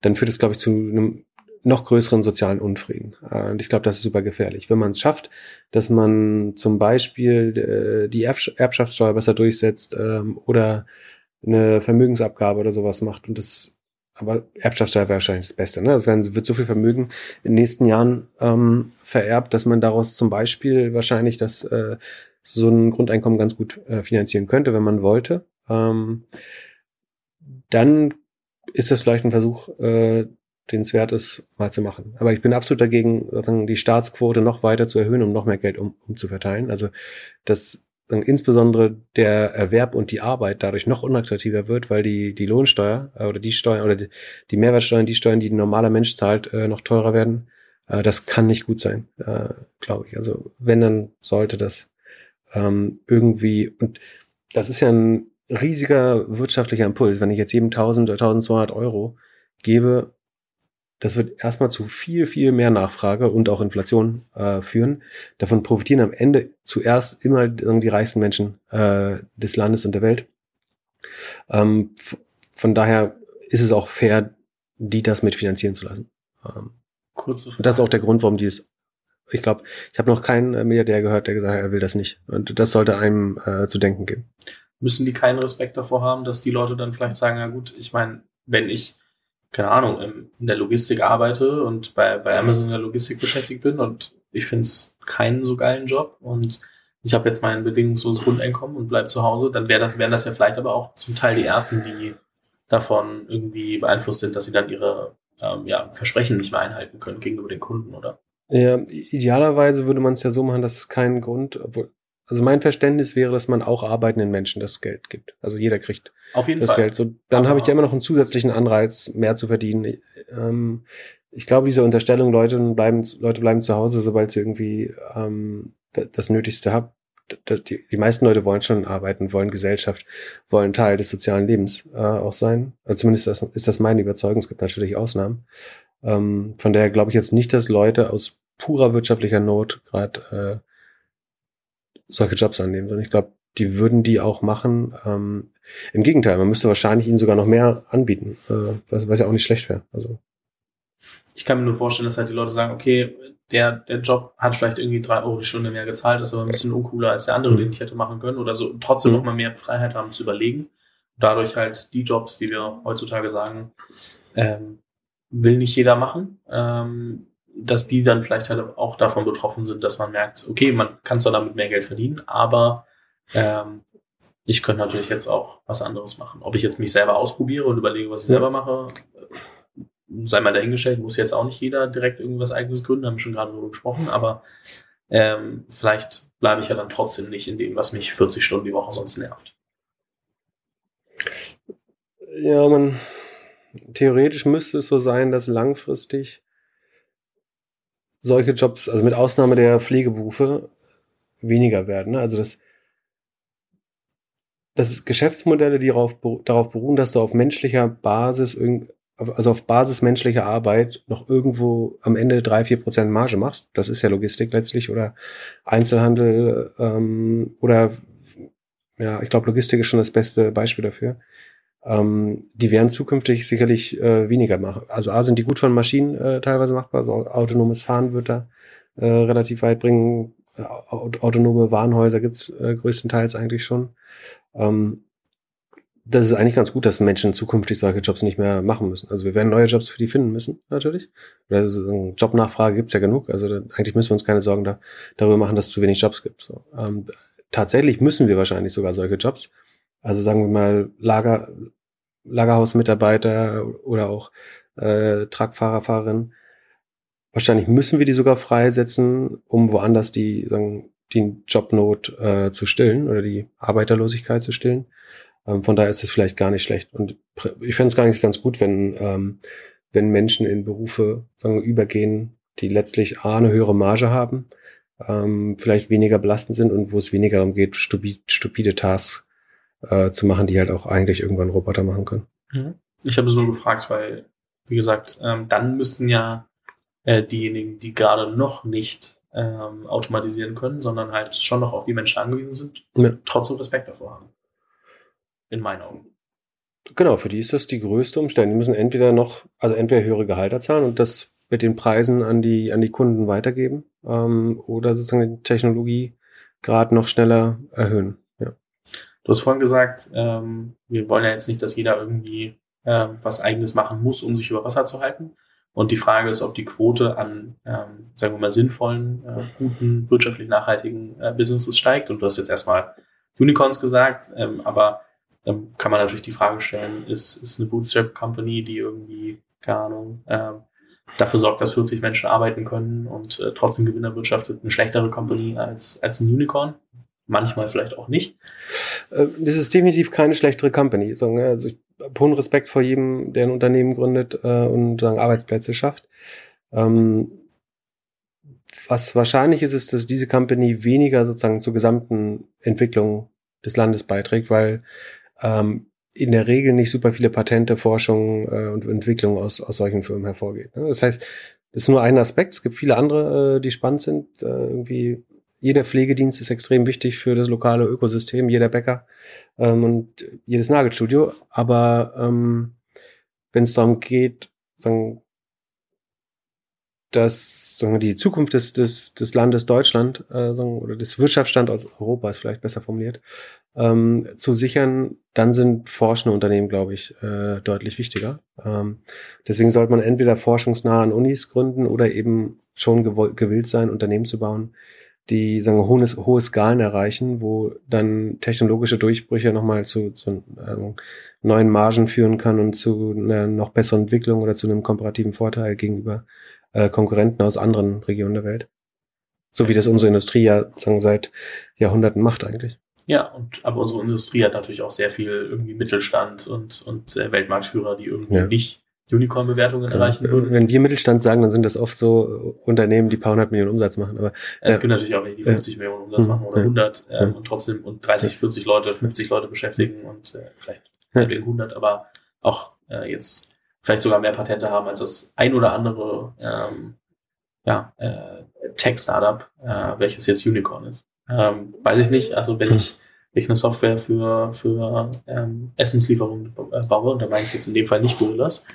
dann führt es, glaube ich, zu einem noch größeren sozialen Unfrieden. Äh, und ich glaube, das ist super gefährlich. Wenn man es schafft, dass man zum Beispiel äh, die Erbschaftssteuer besser durchsetzt ähm, oder eine Vermögensabgabe oder sowas macht und das aber Erbschaftssteuer wäre wahrscheinlich das Beste. Ne? Es wird so viel Vermögen in den nächsten Jahren ähm, vererbt, dass man daraus zum Beispiel wahrscheinlich das äh, so ein Grundeinkommen ganz gut äh, finanzieren könnte, wenn man wollte. Ähm, dann ist das vielleicht ein Versuch, äh, den es wert ist, mal zu machen. Aber ich bin absolut dagegen, sozusagen die Staatsquote noch weiter zu erhöhen, um noch mehr Geld um, umzuverteilen. Also dass insbesondere der Erwerb und die Arbeit dadurch noch unattraktiver wird, weil die, die Lohnsteuer äh, oder die Steuern oder die, die Mehrwertsteuern, die Steuern, die ein normaler Mensch zahlt, äh, noch teurer werden. Äh, das kann nicht gut sein, äh, glaube ich. Also wenn, dann sollte das ähm, irgendwie, und das ist ja ein riesiger wirtschaftlicher Impuls. Wenn ich jetzt jedem 1000 oder 1200 Euro gebe, das wird erstmal zu viel, viel mehr Nachfrage und auch Inflation äh, führen. Davon profitieren am Ende zuerst immer die reichsten Menschen äh, des Landes und der Welt. Ähm, von daher ist es auch fair, die das mitfinanzieren zu lassen. Ähm, Kurze Frage. Das ist auch der Grund, warum die es. Ich glaube, ich habe noch keinen Milliardär gehört, der gesagt hat, er will das nicht. Und das sollte einem äh, zu denken geben. Müssen die keinen Respekt davor haben, dass die Leute dann vielleicht sagen, ja gut, ich meine, wenn ich keine Ahnung, in der Logistik arbeite und bei, bei Amazon in der Logistik beschäftigt bin und ich finde es keinen so geilen Job und ich habe jetzt mein bedingungsloses Grundeinkommen und bleib zu Hause, dann wär das, wären das ja vielleicht aber auch zum Teil die Ersten, die davon irgendwie beeinflusst sind, dass sie dann ihre ähm, ja, Versprechen nicht mehr einhalten können gegenüber den Kunden, oder? Ja, idealerweise würde man es ja so machen, dass es keinen Grund, obwohl also mein Verständnis wäre, dass man auch arbeitenden Menschen das Geld gibt. Also jeder kriegt Auf jeden das Fall. Geld. So, dann habe ich ja immer noch einen zusätzlichen Anreiz, mehr zu verdienen. Ähm, ich glaube, diese Unterstellung, Leute bleiben, Leute bleiben zu Hause, sobald sie irgendwie ähm, das Nötigste haben. Die, die meisten Leute wollen schon arbeiten, wollen Gesellschaft, wollen Teil des sozialen Lebens äh, auch sein. Also zumindest das, ist das meine Überzeugung. Es gibt natürlich Ausnahmen. Ähm, von daher glaube ich jetzt nicht, dass Leute aus purer wirtschaftlicher Not gerade äh, solche Jobs annehmen, sondern ich glaube, die würden die auch machen. Ähm, Im Gegenteil, man müsste wahrscheinlich ihnen sogar noch mehr anbieten, äh, was, was ja auch nicht schlecht wäre. Also ich kann mir nur vorstellen, dass halt die Leute sagen, okay, der, der Job hat vielleicht irgendwie drei Euro die Stunde mehr gezahlt, ist aber ein bisschen uncooler als der andere, mhm. den ich hätte machen können, oder so trotzdem mhm. noch mal mehr Freiheit haben zu überlegen. Dadurch halt die Jobs, die wir heutzutage sagen, ähm, will nicht jeder machen. Ähm, dass die dann vielleicht halt auch davon betroffen sind, dass man merkt, okay, man kann zwar damit mehr Geld verdienen, aber ähm, ich könnte natürlich jetzt auch was anderes machen. Ob ich jetzt mich selber ausprobiere und überlege, was ich ja. selber mache, sei mal dahingestellt, muss jetzt auch nicht jeder direkt irgendwas eigenes gründen, haben wir schon gerade darüber gesprochen, aber ähm, vielleicht bleibe ich ja dann trotzdem nicht in dem, was mich 40 Stunden die Woche sonst nervt. Ja, man, theoretisch müsste es so sein, dass langfristig solche Jobs, also mit Ausnahme der Pflegeberufe, weniger werden. Ne? Also das, das Geschäftsmodelle, die darauf, darauf beruhen, dass du auf menschlicher Basis, also auf Basis menschlicher Arbeit noch irgendwo am Ende drei, vier Prozent Marge machst. Das ist ja Logistik letztlich oder Einzelhandel ähm, oder ja, ich glaube, Logistik ist schon das beste Beispiel dafür. Ähm, die werden zukünftig sicherlich äh, weniger machen. Also A sind die gut von Maschinen äh, teilweise machbar, also autonomes Fahren wird da äh, relativ weit bringen. Äh, autonome Warenhäuser gibt's äh, größtenteils eigentlich schon. Ähm, das ist eigentlich ganz gut, dass Menschen zukünftig solche Jobs nicht mehr machen müssen. Also wir werden neue Jobs für die finden müssen, natürlich. Oder so Jobnachfrage gibt's ja genug. Also da, eigentlich müssen wir uns keine Sorgen da, darüber machen, dass es zu wenig Jobs gibt. So. Ähm, tatsächlich müssen wir wahrscheinlich sogar solche Jobs. Also sagen wir mal Lager, Lagerhausmitarbeiter oder auch äh, Truckfahrer, Fahrerinnen. Wahrscheinlich müssen wir die sogar freisetzen, um woanders die, sagen, die Jobnot äh, zu stillen oder die Arbeiterlosigkeit zu stillen. Ähm, von daher ist es vielleicht gar nicht schlecht. Und ich fände es gar nicht ganz gut, wenn, ähm, wenn Menschen in Berufe sagen, übergehen, die letztlich A, eine höhere Marge haben, ähm, vielleicht weniger belastend sind und wo es weniger darum geht, stupide, stupide Tasks äh, zu machen, die halt auch eigentlich irgendwann Roboter machen können. Mhm. Ich habe es nur gefragt, weil, wie gesagt, ähm, dann müssen ja äh, diejenigen, die gerade noch nicht ähm, automatisieren können, sondern halt schon noch auf die Menschen angewiesen sind, ja. trotzdem Respekt davor haben. In meinen Augen. Genau, für die ist das die größte Umstellung. Die müssen entweder noch, also entweder höhere Gehalter zahlen und das mit den Preisen an die, an die Kunden weitergeben, ähm, oder sozusagen die Technologie gerade noch schneller erhöhen. Du hast vorhin gesagt, ähm, wir wollen ja jetzt nicht, dass jeder irgendwie äh, was eigenes machen muss, um sich über Wasser zu halten. Und die Frage ist, ob die Quote an, ähm, sagen wir mal, sinnvollen, äh, guten, wirtschaftlich nachhaltigen äh, Businesses steigt. Und du hast jetzt erstmal Unicorns gesagt, ähm, aber dann kann man natürlich die Frage stellen, ist, ist eine Bootstrap-Company, die irgendwie, keine Ahnung, äh, dafür sorgt, dass 40 Menschen arbeiten können und äh, trotzdem Gewinn erwirtschaftet, eine schlechtere Company als, als ein Unicorn? Manchmal vielleicht auch nicht. Äh, das ist definitiv keine schlechtere Company. Also ich hohen Respekt vor jedem, der ein Unternehmen gründet äh, und sagen, Arbeitsplätze schafft. Ähm, was wahrscheinlich ist, ist, dass diese Company weniger sozusagen zur gesamten Entwicklung des Landes beiträgt, weil ähm, in der Regel nicht super viele Patente, Forschung äh, und Entwicklung aus, aus solchen Firmen hervorgeht. Ne? Das heißt, das ist nur ein Aspekt. Es gibt viele andere, äh, die spannend sind. Irgendwie jeder Pflegedienst ist extrem wichtig für das lokale Ökosystem, jeder Bäcker ähm, und jedes Nagelstudio. Aber ähm, wenn es darum geht, sagen, dass sagen wir, die Zukunft des, des, des Landes Deutschland äh, sagen, oder des Wirtschaftsstandorts Europa ist vielleicht besser formuliert, ähm, zu sichern, dann sind forschende Unternehmen, glaube ich, äh, deutlich wichtiger. Ähm, deswegen sollte man entweder forschungsnah an Unis gründen oder eben schon gewillt sein, Unternehmen zu bauen, die sagen wir, hohes, hohe Skalen erreichen, wo dann technologische Durchbrüche nochmal zu, zu äh, neuen Margen führen kann und zu einer noch besseren Entwicklung oder zu einem komparativen Vorteil gegenüber äh, Konkurrenten aus anderen Regionen der Welt. So wie das unsere Industrie ja sagen, seit Jahrhunderten macht eigentlich. Ja, und aber unsere Industrie hat natürlich auch sehr viel irgendwie Mittelstand und, und äh, Weltmarktführer, die irgendwie ja. nicht Unicorn-Bewertungen genau. erreichen würden. Wenn wir Mittelstand sagen, dann sind das oft so Unternehmen, die paar hundert Millionen Umsatz machen. Aber es gibt natürlich auch welche, die 50 Millionen Umsatz machen oder 100 äh, und trotzdem und 30, 40 Leute, 50 Leute beschäftigen und äh, vielleicht ja. 100, aber auch äh, jetzt vielleicht sogar mehr Patente haben als das ein oder andere ähm, ja, äh, Tech-Startup, äh, welches jetzt Unicorn ist. Ähm, weiß ich nicht. Also wenn ich, wenn ich eine Software für, für ähm, Essenslieferungen baue, und da meine ich jetzt in dem Fall nicht Gorillas,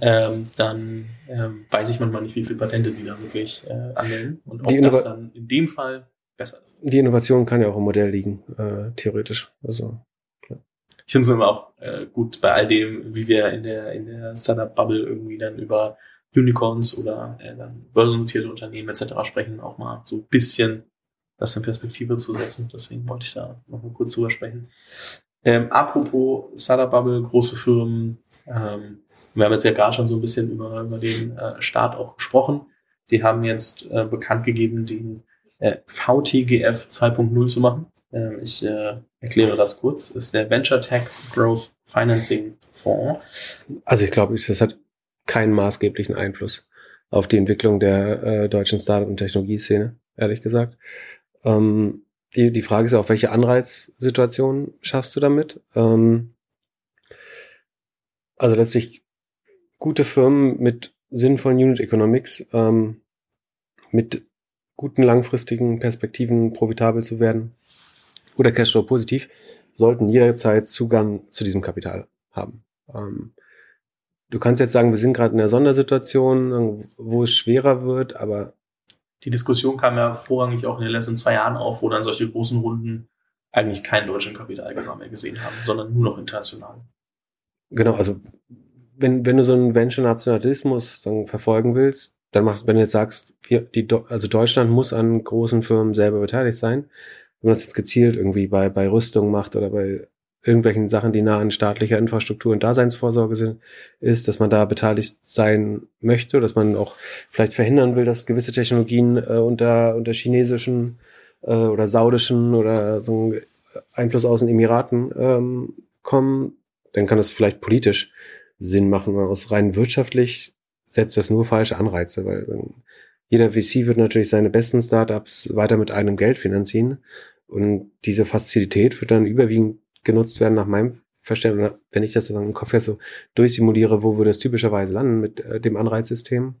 ähm, dann ähm, weiß ich manchmal nicht, wie viele Patente die da wirklich äh, anmelden und ob das dann in dem Fall besser ist. Die Innovation kann ja auch im Modell liegen, äh, theoretisch. Also klar. ich finde es immer auch äh, gut bei all dem, wie wir in der in der Startup-Bubble irgendwie dann über Unicorns oder äh, dann börsennotierte Unternehmen etc. sprechen, auch mal so ein bisschen das in Perspektive zu setzen. Deswegen wollte ich da noch mal kurz drüber sprechen. Ähm, apropos Startup Bubble, große Firmen, ähm, wir haben jetzt ja gerade schon so ein bisschen über, über den äh, Staat auch gesprochen. Die haben jetzt äh, bekannt gegeben, den äh, VTGF 2.0 zu machen. Ähm, ich äh, erkläre das kurz. Ist der Venture Tech Growth Financing Fonds. Also ich glaube, das hat keinen maßgeblichen Einfluss auf die Entwicklung der äh, deutschen Startup- und Technologieszene, ehrlich gesagt. Ähm, die, die Frage ist auch, welche Anreizsituation schaffst du damit? Ähm, also letztlich gute Firmen mit sinnvollen Unit Economics, ähm, mit guten langfristigen Perspektiven profitabel zu werden oder Cashflow positiv, sollten jederzeit Zugang zu diesem Kapital haben. Ähm, du kannst jetzt sagen, wir sind gerade in einer Sondersituation, wo es schwerer wird, aber die Diskussion kam ja vorrangig auch in den letzten zwei Jahren auf, wo dann solche großen Runden eigentlich keinen deutschen Kapitalgeber mehr gesehen haben, sondern nur noch international. Genau, also wenn, wenn du so einen Venture-Nationalismus verfolgen willst, dann machst wenn du jetzt sagst, wir, die, also Deutschland muss an großen Firmen selber beteiligt sein, wenn man das jetzt gezielt irgendwie bei, bei Rüstung macht oder bei irgendwelchen Sachen, die nah an staatlicher Infrastruktur und Daseinsvorsorge sind, ist, dass man da beteiligt sein möchte, dass man auch vielleicht verhindern will, dass gewisse Technologien äh, unter, unter chinesischen äh, oder saudischen oder so Einfluss aus den Emiraten ähm, kommen, dann kann das vielleicht politisch Sinn machen. Aus rein wirtschaftlich setzt das nur falsche Anreize, weil jeder VC wird natürlich seine besten Startups weiter mit eigenem Geld finanzieren. Und diese Fazilität wird dann überwiegend genutzt werden nach meinem Verständnis, wenn ich das im Kopf jetzt so durchsimuliere, wo würde es typischerweise landen mit äh, dem Anreizsystem?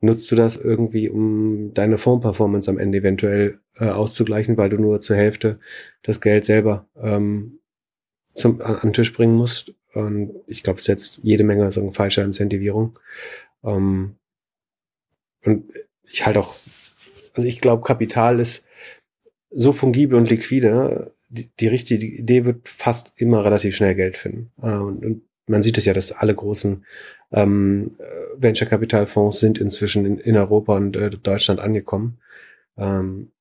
Nutzt du das irgendwie, um deine Formperformance am Ende eventuell äh, auszugleichen, weil du nur zur Hälfte das Geld selber ähm, zum, an, an Tisch bringen musst? Und ich glaube, es setzt jede Menge so eine falsche Incentivierung. Ähm, und ich halt auch, also ich glaube, Kapital ist so fungibel und liquide, die, die richtige Idee wird fast immer relativ schnell Geld finden. Äh, und, und man sieht es ja, dass alle großen ähm, Venture-Kapitalfonds sind inzwischen in, in Europa und äh, Deutschland angekommen. Ähm,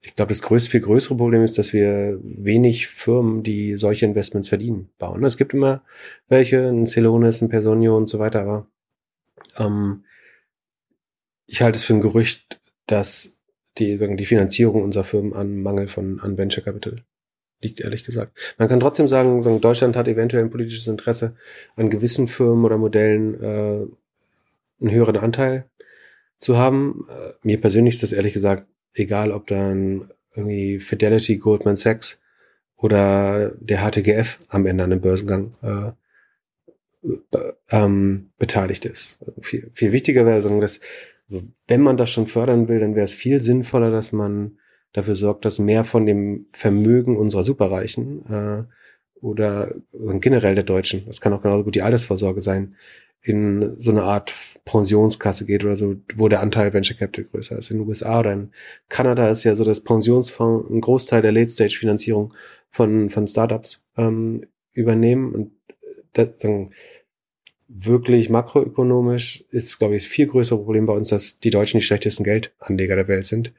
ich glaube, das größte, viel größere Problem ist, dass wir wenig Firmen, die solche Investments verdienen, bauen. Es gibt immer welche, ein Celonis, ein Personio und so weiter, aber ähm, ich halte es für ein Gerücht, dass die, sagen, die Finanzierung unserer Firmen an Mangel von an Venture Capital liegt, ehrlich gesagt. Man kann trotzdem sagen, sagen Deutschland hat eventuell ein politisches Interesse an gewissen Firmen oder Modellen äh, einen höheren Anteil zu haben. Äh, mir persönlich ist das ehrlich gesagt egal, ob dann irgendwie Fidelity, Goldman Sachs oder der HTGF am Ende an dem Börsengang äh, ähm, beteiligt ist. Viel, viel wichtiger wäre, sagen, dass also wenn man das schon fördern will, dann wäre es viel sinnvoller, dass man dafür sorgt, dass mehr von dem Vermögen unserer Superreichen äh, oder generell der Deutschen, das kann auch genauso gut die Altersvorsorge sein, in so eine Art Pensionskasse geht oder so, wo der Anteil Venture Capital größer ist. In den USA oder in Kanada ist ja so, dass Pensionsfonds einen Großteil der Late-Stage-Finanzierung von, von Startups ähm, übernehmen und das, sagen, wirklich makroökonomisch ist, glaube ich, das viel größere Problem bei uns, dass die Deutschen die schlechtesten Geldanleger der Welt sind.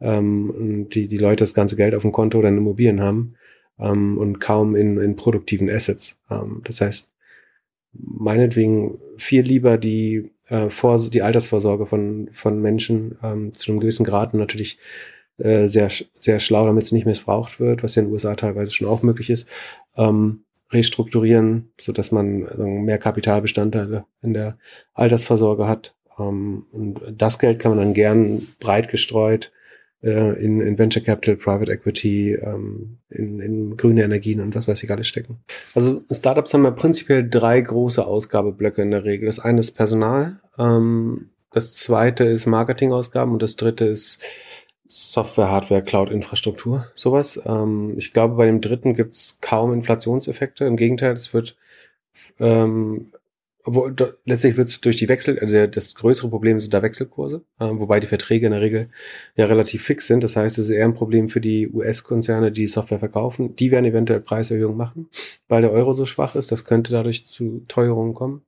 Ähm, die, die Leute das ganze Geld auf dem Konto oder in Immobilien haben ähm, und kaum in, in produktiven Assets. Ähm, das heißt, meinetwegen viel lieber die, äh, Vor die Altersvorsorge von, von Menschen ähm, zu einem gewissen Grad natürlich äh, sehr, sehr schlau, damit es nicht missbraucht wird, was ja in den USA teilweise schon auch möglich ist. Ähm, restrukturieren, so dass man also mehr Kapitalbestandteile in der Altersvorsorge hat. Ähm, und das Geld kann man dann gern breit gestreut äh, in, in Venture Capital, Private Equity, ähm, in, in grüne Energien und was weiß ich alles stecken. Also Startups haben ja prinzipiell drei große Ausgabeblöcke in der Regel. Das eine ist Personal, ähm, das zweite ist Marketingausgaben und das dritte ist Software, Hardware, Cloud-Infrastruktur, sowas. Ähm, ich glaube, bei dem dritten gibt es kaum Inflationseffekte. Im Gegenteil, es wird ähm, obwohl letztlich wird es durch die Wechsel, also das größere Problem sind da Wechselkurse, äh, wobei die Verträge in der Regel ja relativ fix sind. Das heißt, es ist eher ein Problem für die US-Konzerne, die Software verkaufen. Die werden eventuell Preiserhöhungen machen, weil der Euro so schwach ist. Das könnte dadurch zu Teuerungen kommen.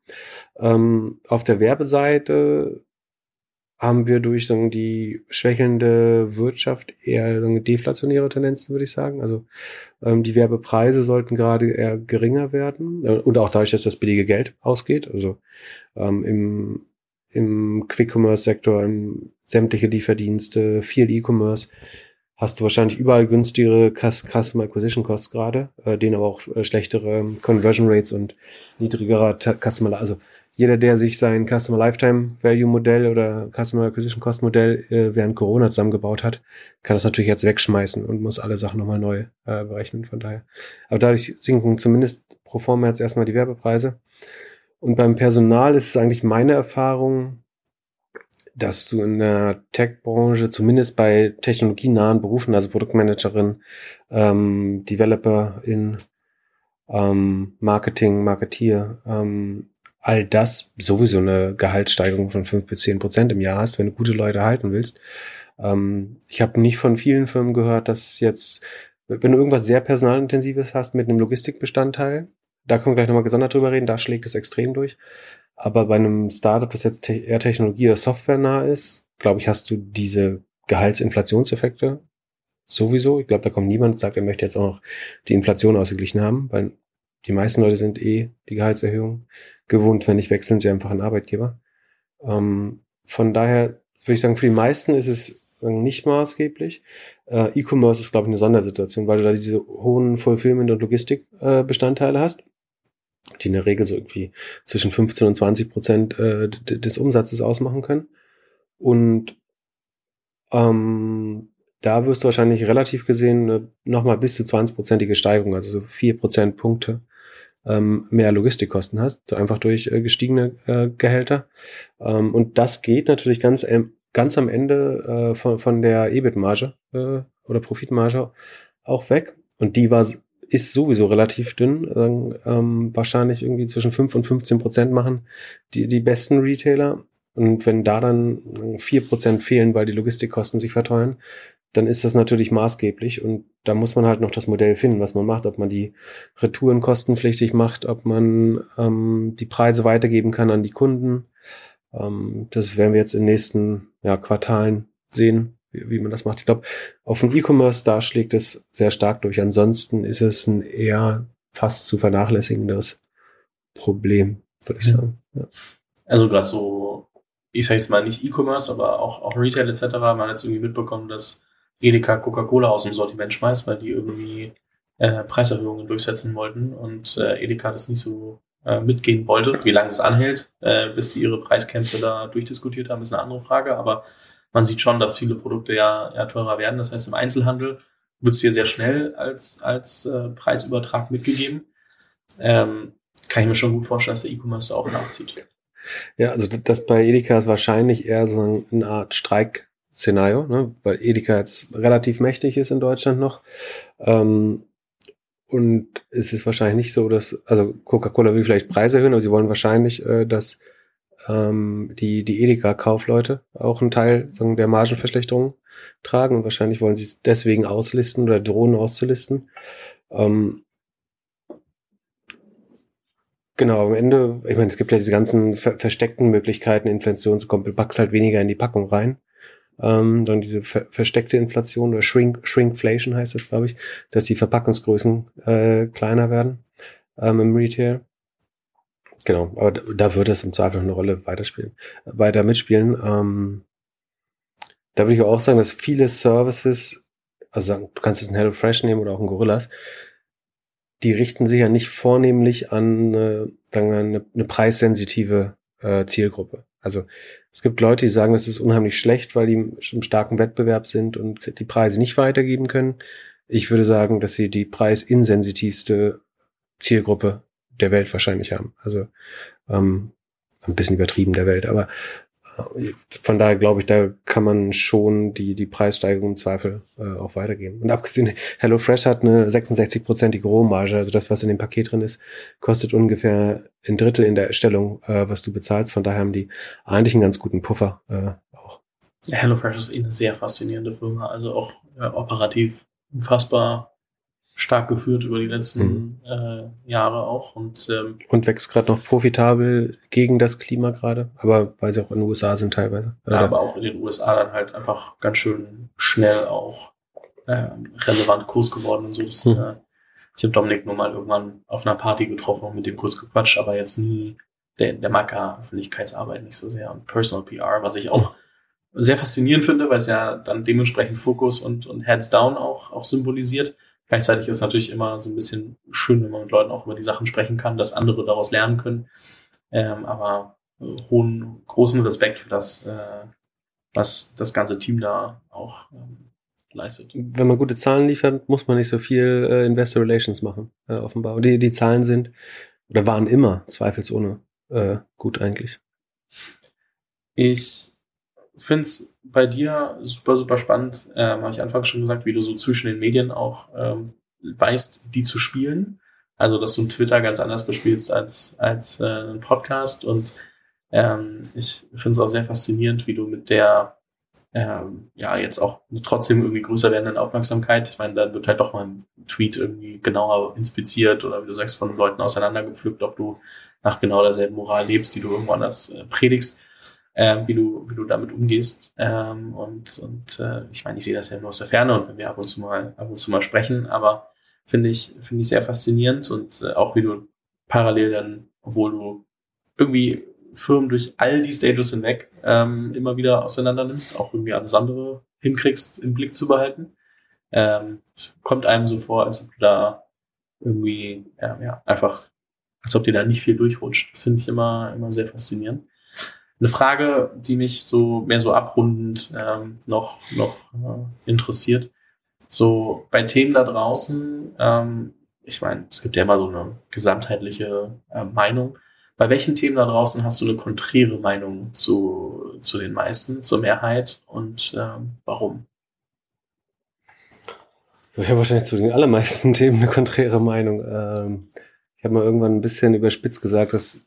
Ähm, auf der Werbeseite haben wir durch sagen, die schwächelnde Wirtschaft eher sagen, deflationäre Tendenzen, würde ich sagen. Also ähm, die Werbepreise sollten gerade eher geringer werden äh, und auch dadurch, dass das billige Geld ausgeht. Also ähm, im, im Quick-Commerce-Sektor, sämtliche Lieferdienste, viel E-Commerce. hast du wahrscheinlich überall günstigere Customer Acquisition Costs gerade, äh, denen aber auch äh, schlechtere Conversion Rates und niedrigerer Customer, also jeder, der sich sein Customer Lifetime Value Modell oder Customer Acquisition Cost Modell äh, während Corona zusammengebaut hat, kann das natürlich jetzt wegschmeißen und muss alle Sachen nochmal neu äh, berechnen. Von daher. Aber dadurch sinken zumindest pro forma jetzt erstmal die Werbepreise. Und beim Personal ist es eigentlich meine Erfahrung, dass du in der Tech-Branche, zumindest bei technologienahen Berufen, also Produktmanagerin, ähm, Developer in ähm, Marketing, Marketier, ähm, all das sowieso eine Gehaltssteigerung von fünf bis zehn Prozent im Jahr hast, wenn du gute Leute halten willst. Ähm, ich habe nicht von vielen Firmen gehört, dass jetzt, wenn du irgendwas sehr personalintensives hast mit einem Logistikbestandteil, da können wir gleich nochmal gesondert drüber reden, da schlägt es extrem durch. Aber bei einem Startup, das jetzt eher Technologie oder Software nah ist, glaube ich, hast du diese Gehaltsinflationseffekte sowieso. Ich glaube, da kommt niemand und sagt, er möchte jetzt auch noch die Inflation ausgeglichen haben, weil die meisten Leute sind eh die Gehaltserhöhung gewohnt. Wenn nicht, wechseln sie einfach einen Arbeitgeber. Ähm, von daher würde ich sagen, für die meisten ist es nicht maßgeblich. Äh, E-Commerce ist, glaube ich, eine Sondersituation, weil du da diese hohen Fulfillment- und Logistikbestandteile äh, hast die in der Regel so irgendwie zwischen 15 und 20 Prozent äh, des Umsatzes ausmachen können. Und ähm, da wirst du wahrscheinlich relativ gesehen äh, nochmal bis zu 20-prozentige Steigerung, also so 4 Prozentpunkte ähm, mehr Logistikkosten hast, einfach durch äh, gestiegene äh, Gehälter. Ähm, und das geht natürlich ganz, ähm, ganz am Ende äh, von, von der EBIT-Marge äh, oder Profitmarge auch weg. Und die war ist sowieso relativ dünn. Ähm, wahrscheinlich irgendwie zwischen 5 und 15 Prozent machen die, die besten Retailer. Und wenn da dann 4 Prozent fehlen, weil die Logistikkosten sich verteuern, dann ist das natürlich maßgeblich. Und da muss man halt noch das Modell finden, was man macht, ob man die Retouren kostenpflichtig macht, ob man ähm, die Preise weitergeben kann an die Kunden. Ähm, das werden wir jetzt in den nächsten ja, Quartalen sehen, wie, wie man das macht. Ich glaube, auf dem E-Commerce, da schlägt es sehr stark durch. Ansonsten ist es ein eher fast zu vernachlässigendes Problem, würde ich sagen. Ja. Also gerade so, ich sage jetzt mal nicht E-Commerce, aber auch, auch Retail etc. Man hat jetzt irgendwie mitbekommen, dass Edeka Coca-Cola aus dem Sortiment schmeißt, weil die irgendwie äh, Preiserhöhungen durchsetzen wollten und äh, Edeka das nicht so äh, mitgehen wollte. Wie lange es anhält, äh, bis sie ihre Preiskämpfe da durchdiskutiert haben, ist eine andere Frage. Aber man sieht schon, dass viele Produkte ja, ja teurer werden. Das heißt, im Einzelhandel wird es hier sehr schnell als, als äh, Preisübertrag mitgegeben. Ähm, kann ich mir schon gut vorstellen, dass der E-Commerce auch nachzieht. Ja, also das bei Edeka ist wahrscheinlich eher so eine Art Streik-Szenario, ne? weil Edeka jetzt relativ mächtig ist in Deutschland noch. Ähm, und es ist wahrscheinlich nicht so, dass, also Coca-Cola will vielleicht Preise erhöhen, aber sie wollen wahrscheinlich, äh, dass ähm, die, die Edeka-Kaufleute auch einen Teil sagen, der Margenverschlechterung tragen und wahrscheinlich wollen sie es deswegen auslisten oder drohen auszulisten. Ähm, Genau, am Ende, ich meine, es gibt ja diese ganzen ver versteckten Möglichkeiten, Inflation zu kommen. Du packst halt weniger in die Packung rein. Ähm, dann diese ver versteckte Inflation oder Shrink, Shrinkflation heißt das, glaube ich, dass die Verpackungsgrößen äh, kleiner werden ähm, im Retail. Genau, aber da wird es im Zweifel noch eine Rolle weiterspielen, weiter mitspielen. Ähm, da würde ich auch sagen, dass viele Services, also du kannst jetzt ein HelloFresh nehmen oder auch ein Gorillas, die richten sich ja nicht vornehmlich an äh, sagen wir, eine, eine preissensitive äh, Zielgruppe. Also es gibt Leute, die sagen, das ist unheimlich schlecht, weil die im starken Wettbewerb sind und die Preise nicht weitergeben können. Ich würde sagen, dass sie die preisinsensitivste Zielgruppe der Welt wahrscheinlich haben. Also ähm, ein bisschen übertrieben der Welt, aber von daher glaube ich, da kann man schon die, die Preissteigerung im Zweifel äh, auch weitergeben. Und abgesehen, HelloFresh hat eine 66-prozentige Rohmarge, also das, was in dem Paket drin ist, kostet ungefähr ein Drittel in der Erstellung, äh, was du bezahlst. Von daher haben die eigentlich einen ganz guten Puffer äh, auch. Ja, HelloFresh ist eh eine sehr faszinierende Firma, also auch äh, operativ unfassbar stark geführt über die letzten mhm. äh, Jahre auch. Und, ähm, und wächst gerade noch profitabel gegen das Klima gerade, aber weil sie auch in den USA sind teilweise. Ja, aber auch in den USA dann halt einfach ganz schön schnell auch äh, relevant Kurs geworden und so. Das, mhm. äh, ich habe Dominik nur mal irgendwann auf einer Party getroffen und mit dem kurz gequatscht, aber jetzt nie der, der mag ja Öffentlichkeitsarbeit nicht so sehr und Personal PR, was ich auch sehr faszinierend finde, weil es ja dann dementsprechend Fokus und, und Heads down auch, auch symbolisiert. Gleichzeitig ist es natürlich immer so ein bisschen schön, wenn man mit Leuten auch über die Sachen sprechen kann, dass andere daraus lernen können. Ähm, aber äh, hohen, großen Respekt für das, äh, was das ganze Team da auch ähm, leistet. Wenn man gute Zahlen liefert, muss man nicht so viel äh, Investor Relations machen, äh, offenbar. Und die, die Zahlen sind oder waren immer zweifelsohne äh, gut eigentlich. Ich finde es bei dir super, super spannend, ähm, habe ich anfangs schon gesagt, wie du so zwischen den Medien auch ähm, weißt, die zu spielen. Also, dass du ein Twitter ganz anders bespielst als, als äh, ein Podcast. Und ähm, ich finde es auch sehr faszinierend, wie du mit der ähm, ja jetzt auch trotzdem irgendwie größer werdenden Aufmerksamkeit, ich meine, dann wird halt doch mal ein Tweet irgendwie genauer inspiziert oder wie du sagst, von Leuten auseinandergepflückt, ob du nach genau derselben Moral lebst, die du irgendwo anders äh, predigst äh, wie du, wie du damit umgehst. Ähm, und und äh, ich meine, ich sehe das ja nur aus der Ferne und wenn wir ab und zu mal, ab und zu mal sprechen, aber finde ich, finde ich sehr faszinierend und äh, auch wie du parallel dann, obwohl du irgendwie Firmen durch all die Stages hinweg ähm, immer wieder auseinander nimmst, auch irgendwie alles andere hinkriegst, im Blick zu behalten. Ähm, kommt einem so vor, als ob du da irgendwie, ja, ja, einfach, als ob dir da nicht viel durchrutscht. Das finde ich immer, immer sehr faszinierend. Eine Frage, die mich so mehr so abrundend ähm, noch, noch äh, interessiert. So bei Themen da draußen, ähm, ich meine, es gibt ja immer so eine gesamtheitliche äh, Meinung. Bei welchen Themen da draußen hast du eine konträre Meinung zu, zu den meisten, zur Mehrheit und ähm, warum? Ich habe wahrscheinlich zu den allermeisten [laughs] Themen eine konträre Meinung. Ähm, ich habe mal irgendwann ein bisschen überspitzt gesagt, dass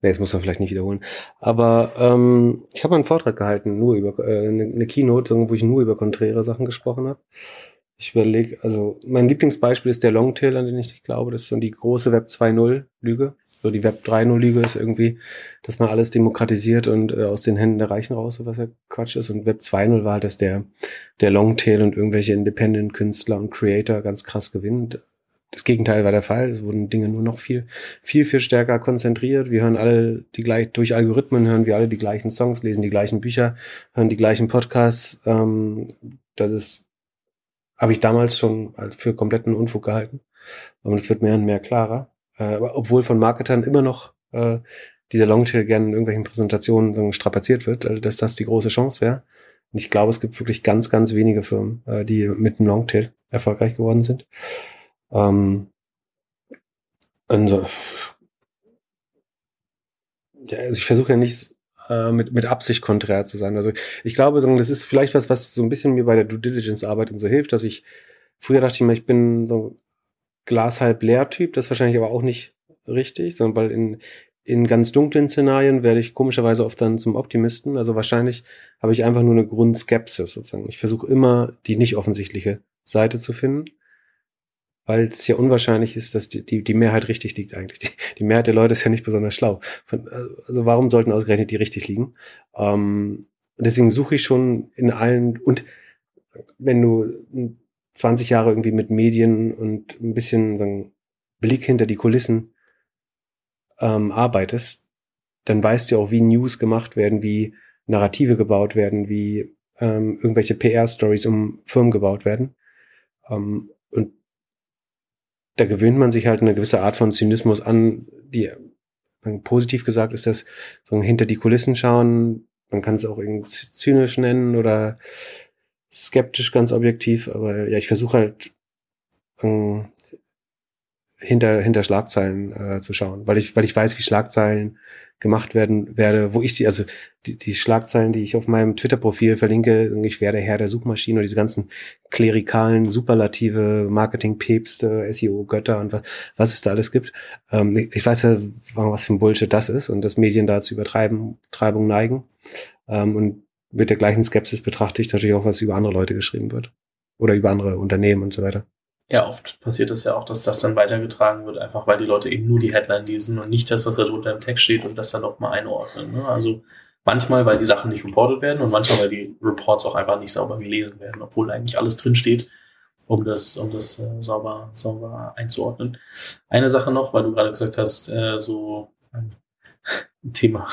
Nee, das muss man vielleicht nicht wiederholen. Aber ähm, ich habe einen Vortrag gehalten, nur über äh, eine, eine Keynote, wo ich nur über konträre Sachen gesprochen habe. Ich überlege, also mein Lieblingsbeispiel ist der Longtail, an den ich glaube, das ist so die große Web 2.0 Lüge. So die Web 3.0 Lüge ist irgendwie, dass man alles demokratisiert und äh, aus den Händen der Reichen raus, was ja Quatsch ist. Und Web 2.0 war halt, dass der, der Longtail und irgendwelche Independent-Künstler und Creator ganz krass gewinnt das Gegenteil war der Fall. Es wurden Dinge nur noch viel, viel, viel stärker konzentriert. Wir hören alle die gleich, durch Algorithmen hören wir alle die gleichen Songs, lesen die gleichen Bücher, hören die gleichen Podcasts. Ähm, das ist, habe ich damals schon für kompletten Unfug gehalten. Und es wird mehr und mehr klarer. Äh, obwohl von Marketern immer noch äh, dieser Longtail gerne in irgendwelchen Präsentationen so strapaziert wird, also dass das die große Chance wäre. Und ich glaube, es gibt wirklich ganz, ganz wenige Firmen, äh, die mit dem Longtail erfolgreich geworden sind. Ähm, also, also ich versuche ja nicht äh, mit, mit Absicht konträr zu sein. Also ich glaube, das ist vielleicht was, was so ein bisschen mir bei der Due Diligence-Arbeit und so hilft, dass ich früher dachte ich mir, ich bin so Glas halb leer Typ, das ist wahrscheinlich aber auch nicht richtig, sondern weil in, in ganz dunklen Szenarien werde ich komischerweise oft dann zum Optimisten. Also wahrscheinlich habe ich einfach nur eine Grundskepsis sozusagen. Ich versuche immer die nicht offensichtliche Seite zu finden weil es ja unwahrscheinlich ist, dass die, die, die Mehrheit richtig liegt eigentlich. Die, die Mehrheit der Leute ist ja nicht besonders schlau. Von, also warum sollten ausgerechnet die richtig liegen? Ähm, deswegen suche ich schon in allen, und wenn du 20 Jahre irgendwie mit Medien und ein bisschen sagen, Blick hinter die Kulissen ähm, arbeitest, dann weißt du auch, wie News gemacht werden, wie Narrative gebaut werden, wie ähm, irgendwelche PR-Stories um Firmen gebaut werden. Ähm, da gewöhnt man sich halt eine gewisse Art von Zynismus an, die positiv gesagt ist das so hinter die Kulissen schauen. Man kann es auch irgendwie zynisch nennen oder skeptisch ganz objektiv, aber ja, ich versuche halt ähm, hinter hinter Schlagzeilen äh, zu schauen, weil ich weil ich weiß, wie Schlagzeilen gemacht werden werde, wo ich die, also die, die Schlagzeilen, die ich auf meinem Twitter-Profil verlinke, ich werde Herr der Suchmaschine oder diese ganzen klerikalen, superlative Marketing-Päpste, SEO-Götter und was, was es da alles gibt. Ähm, ich weiß ja, was für ein Bullshit das ist und dass Medien da zu Übertreibung Treibung neigen. Ähm, und mit der gleichen Skepsis betrachte ich natürlich auch, was über andere Leute geschrieben wird. Oder über andere Unternehmen und so weiter. Ja, oft passiert es ja auch, dass das dann weitergetragen wird, einfach weil die Leute eben nur die Headline lesen und nicht das, was da drunter im Text steht und das dann auch mal einordnen. Ne? Also manchmal, weil die Sachen nicht reported werden und manchmal, weil die Reports auch einfach nicht sauber gelesen werden, obwohl eigentlich alles drin steht, um das, um das äh, sauber, sauber einzuordnen. Eine Sache noch, weil du gerade gesagt hast, äh, so ein [laughs] Thema,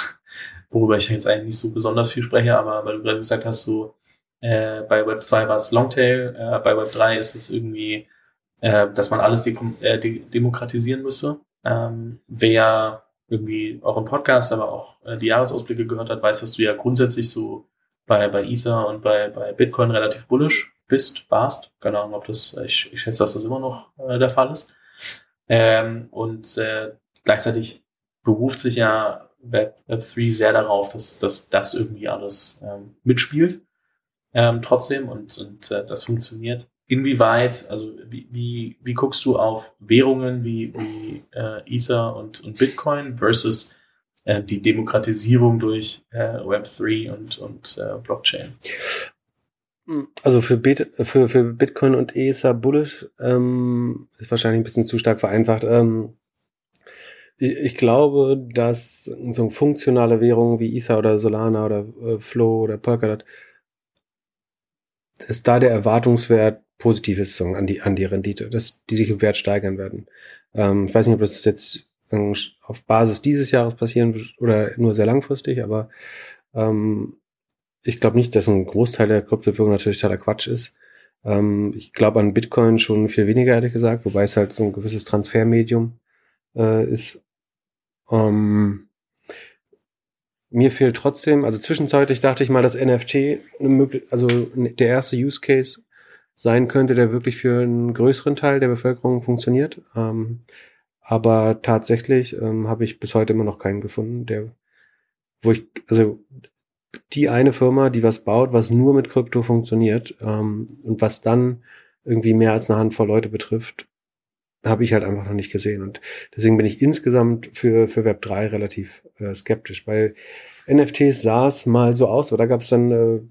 worüber ich jetzt eigentlich nicht so besonders viel spreche, aber weil du gerade gesagt hast, so äh, bei Web 2 war es Longtail, äh, bei Web 3 ist es irgendwie, äh, dass man alles de äh, de demokratisieren müsste. Ähm, wer irgendwie auch im Podcast, aber auch äh, die Jahresausblicke gehört hat, weiß, dass du ja grundsätzlich so bei, bei Ether und bei, bei Bitcoin relativ bullish bist, warst. Keine Ahnung, ob das, ich, ich schätze, dass das immer noch äh, der Fall ist. Ähm, und gleichzeitig beruft sich ja Web, Web 3 sehr darauf, dass, dass das irgendwie alles ähm, mitspielt. Ähm, trotzdem und, und äh, das funktioniert. Inwieweit, also wie, wie, wie guckst du auf Währungen wie, wie äh, Ether und, und Bitcoin versus äh, die Demokratisierung durch äh, Web3 und, und äh, Blockchain? Also für, Bit, für, für Bitcoin und Ether bullish ähm, ist wahrscheinlich ein bisschen zu stark vereinfacht. Ähm, ich, ich glaube, dass so funktionale Währungen wie Ether oder Solana oder äh, Flow oder Polkadot, dass da der Erwartungswert positiv ist so, an, die, an die Rendite, dass die sich im Wert steigern werden. Ähm, ich weiß nicht, ob das jetzt auf Basis dieses Jahres passieren wird oder nur sehr langfristig, aber ähm, ich glaube nicht, dass ein Großteil der Kryptowährung natürlich totaler Quatsch ist. Ähm, ich glaube an Bitcoin schon viel weniger, ehrlich gesagt, wobei es halt so ein gewisses Transfermedium äh, ist. Ähm, mir fehlt trotzdem, also zwischenzeitlich dachte ich mal, dass NFT also der erste Use Case sein könnte, der wirklich für einen größeren Teil der Bevölkerung funktioniert. Ähm, aber tatsächlich ähm, habe ich bis heute immer noch keinen gefunden, der, wo ich, also die eine Firma, die was baut, was nur mit Krypto funktioniert ähm, und was dann irgendwie mehr als eine Handvoll Leute betrifft, habe ich halt einfach noch nicht gesehen. Und deswegen bin ich insgesamt für, für Web 3 relativ äh, skeptisch. Bei NFTs sah es mal so aus, aber da gab es dann, äh,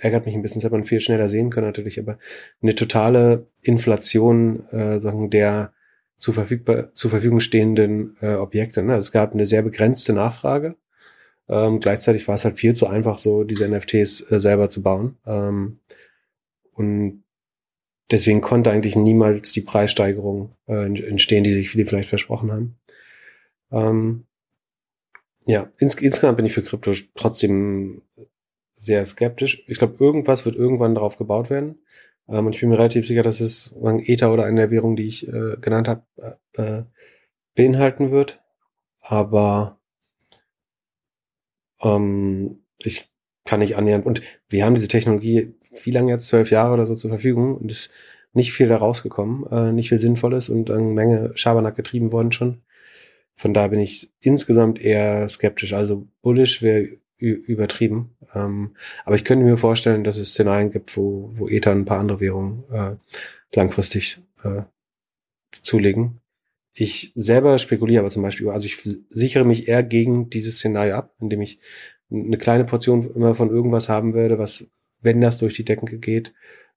ärgert mich ein bisschen, das hätte man viel schneller sehen können natürlich, aber eine totale Inflation äh, sagen, der zur, verfügbar, zur Verfügung stehenden äh, Objekte. Ne? Es gab eine sehr begrenzte Nachfrage ähm, gleichzeitig war es halt viel zu einfach, so diese NFTs äh, selber zu bauen. Ähm, und deswegen konnte eigentlich niemals die Preissteigerung äh, entstehen, die sich viele vielleicht versprochen haben. Ähm, ja, ins, insgesamt bin ich für Krypto trotzdem sehr skeptisch. Ich glaube, irgendwas wird irgendwann darauf gebaut werden. Ähm, und ich bin mir relativ sicher, dass es Ether oder eine der Währungen, die ich äh, genannt habe, äh, äh, beinhalten wird. Aber ähm, ich kann nicht annähernd. Und wir haben diese Technologie wie lange jetzt? Zwölf Jahre oder so zur Verfügung und ist nicht viel da rausgekommen, äh, nicht viel Sinnvolles und eine Menge Schabernack getrieben worden schon. Von da bin ich insgesamt eher skeptisch. Also bullish wäre übertrieben. Ähm, aber ich könnte mir vorstellen, dass es Szenarien gibt, wo, wo Ether ein paar andere Währungen äh, langfristig äh, zulegen. Ich selber spekuliere aber zum Beispiel, also ich sichere mich eher gegen dieses Szenario ab, indem ich eine kleine Portion immer von irgendwas haben werde, was, wenn das durch die Decken geht,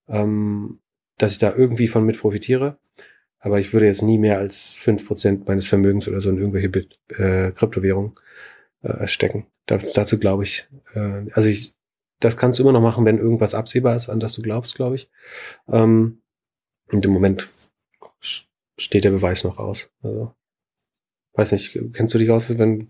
ähm, dass ich da irgendwie von mit profitiere. Aber ich würde jetzt nie mehr als fünf Prozent meines Vermögens oder so in irgendwelche Bit äh, Kryptowährungen äh, stecken. Das, dazu glaube ich, äh, also ich, das kannst du immer noch machen, wenn irgendwas absehbar ist, an das du glaubst, glaube ich. Ähm, und im Moment steht der Beweis noch aus. Also, weiß nicht, kennst du dich aus, wenn du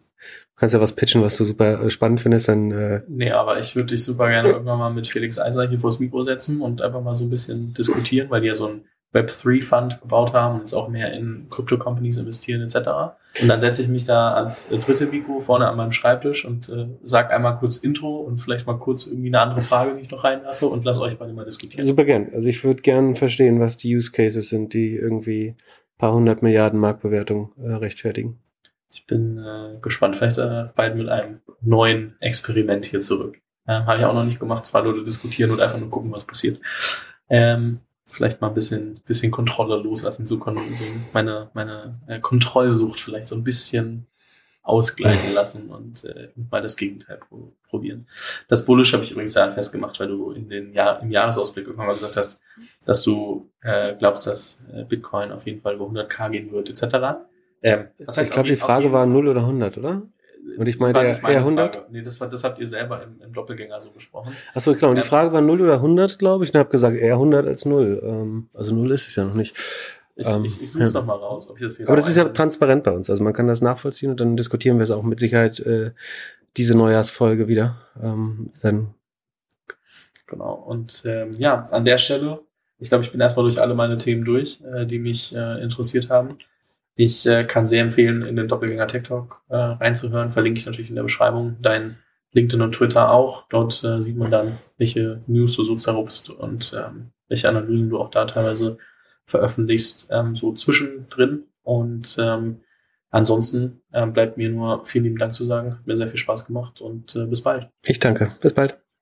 kannst ja was pitchen, was du super äh, spannend findest, dann äh Nee, aber ich würde dich super gerne [laughs] irgendwann mal mit Felix Eiser hier vors Mikro setzen und einfach mal so ein bisschen diskutieren, weil die ja so ein Web3-Fund gebaut haben und jetzt auch mehr in Crypto-Companies investieren etc. Und dann setze ich mich da als äh, dritte Mikro vorne an meinem Schreibtisch und äh, sage einmal kurz Intro und vielleicht mal kurz irgendwie eine andere Frage, die ich noch reinwerfe und lass euch beide mal diskutieren. Super gern. Also ich würde gern verstehen, was die Use Cases sind, die irgendwie paar hundert Milliarden Marktbewertung äh, rechtfertigen. Ich bin äh, gespannt. Vielleicht äh, bald mit einem neuen Experiment hier zurück. Ähm, Habe ich auch noch nicht gemacht. Zwei Leute diskutieren und einfach nur gucken, was passiert. Ähm, vielleicht mal ein bisschen, bisschen Kontrolle loslassen, so, so meine, meine äh, Kontrollsucht vielleicht so ein bisschen ausgleichen lassen und äh, mal das Gegenteil pro probieren. Das Bullish habe ich übrigens daran festgemacht, weil du in den Jahr, im Jahresausblick irgendwann mal gesagt hast, dass du äh, glaubst, dass äh, Bitcoin auf jeden Fall über 100k gehen wird, etc. Ähm, das heißt, ich glaube, die Frage war 0 oder 100, oder? Und ich meinte eher, eher 100? Frage. Nee, das, war, das habt ihr selber im, im Doppelgänger so besprochen. Achso, klar. Und die ähm, Frage war 0 oder 100, glaube ich. Und ich habe gesagt, eher 100 als 0. Ähm, also 0 ist es ja noch nicht. Ich, ähm, ich, ich suche es ja. nochmal raus, ob ich das hier Aber das ist ja transparent bei uns. Also man kann das nachvollziehen und dann diskutieren wir es auch mit Sicherheit äh, diese Neujahrsfolge wieder. Ähm, dann genau. Und ähm, ja, an der Stelle, ich glaube, ich bin erstmal durch alle meine Themen durch, äh, die mich äh, interessiert haben. Ich äh, kann sehr empfehlen, in den Doppelgänger Tech Talk äh, reinzuhören. Verlinke ich natürlich in der Beschreibung. Dein LinkedIn und Twitter auch. Dort äh, sieht man dann, welche News du so zerrupfst und ähm, welche Analysen du auch da teilweise veröffentlichst, ähm, so zwischendrin. Und ähm, ansonsten ähm, bleibt mir nur vielen lieben Dank zu sagen. Hat mir sehr viel Spaß gemacht und äh, bis bald. Ich danke. Bis bald.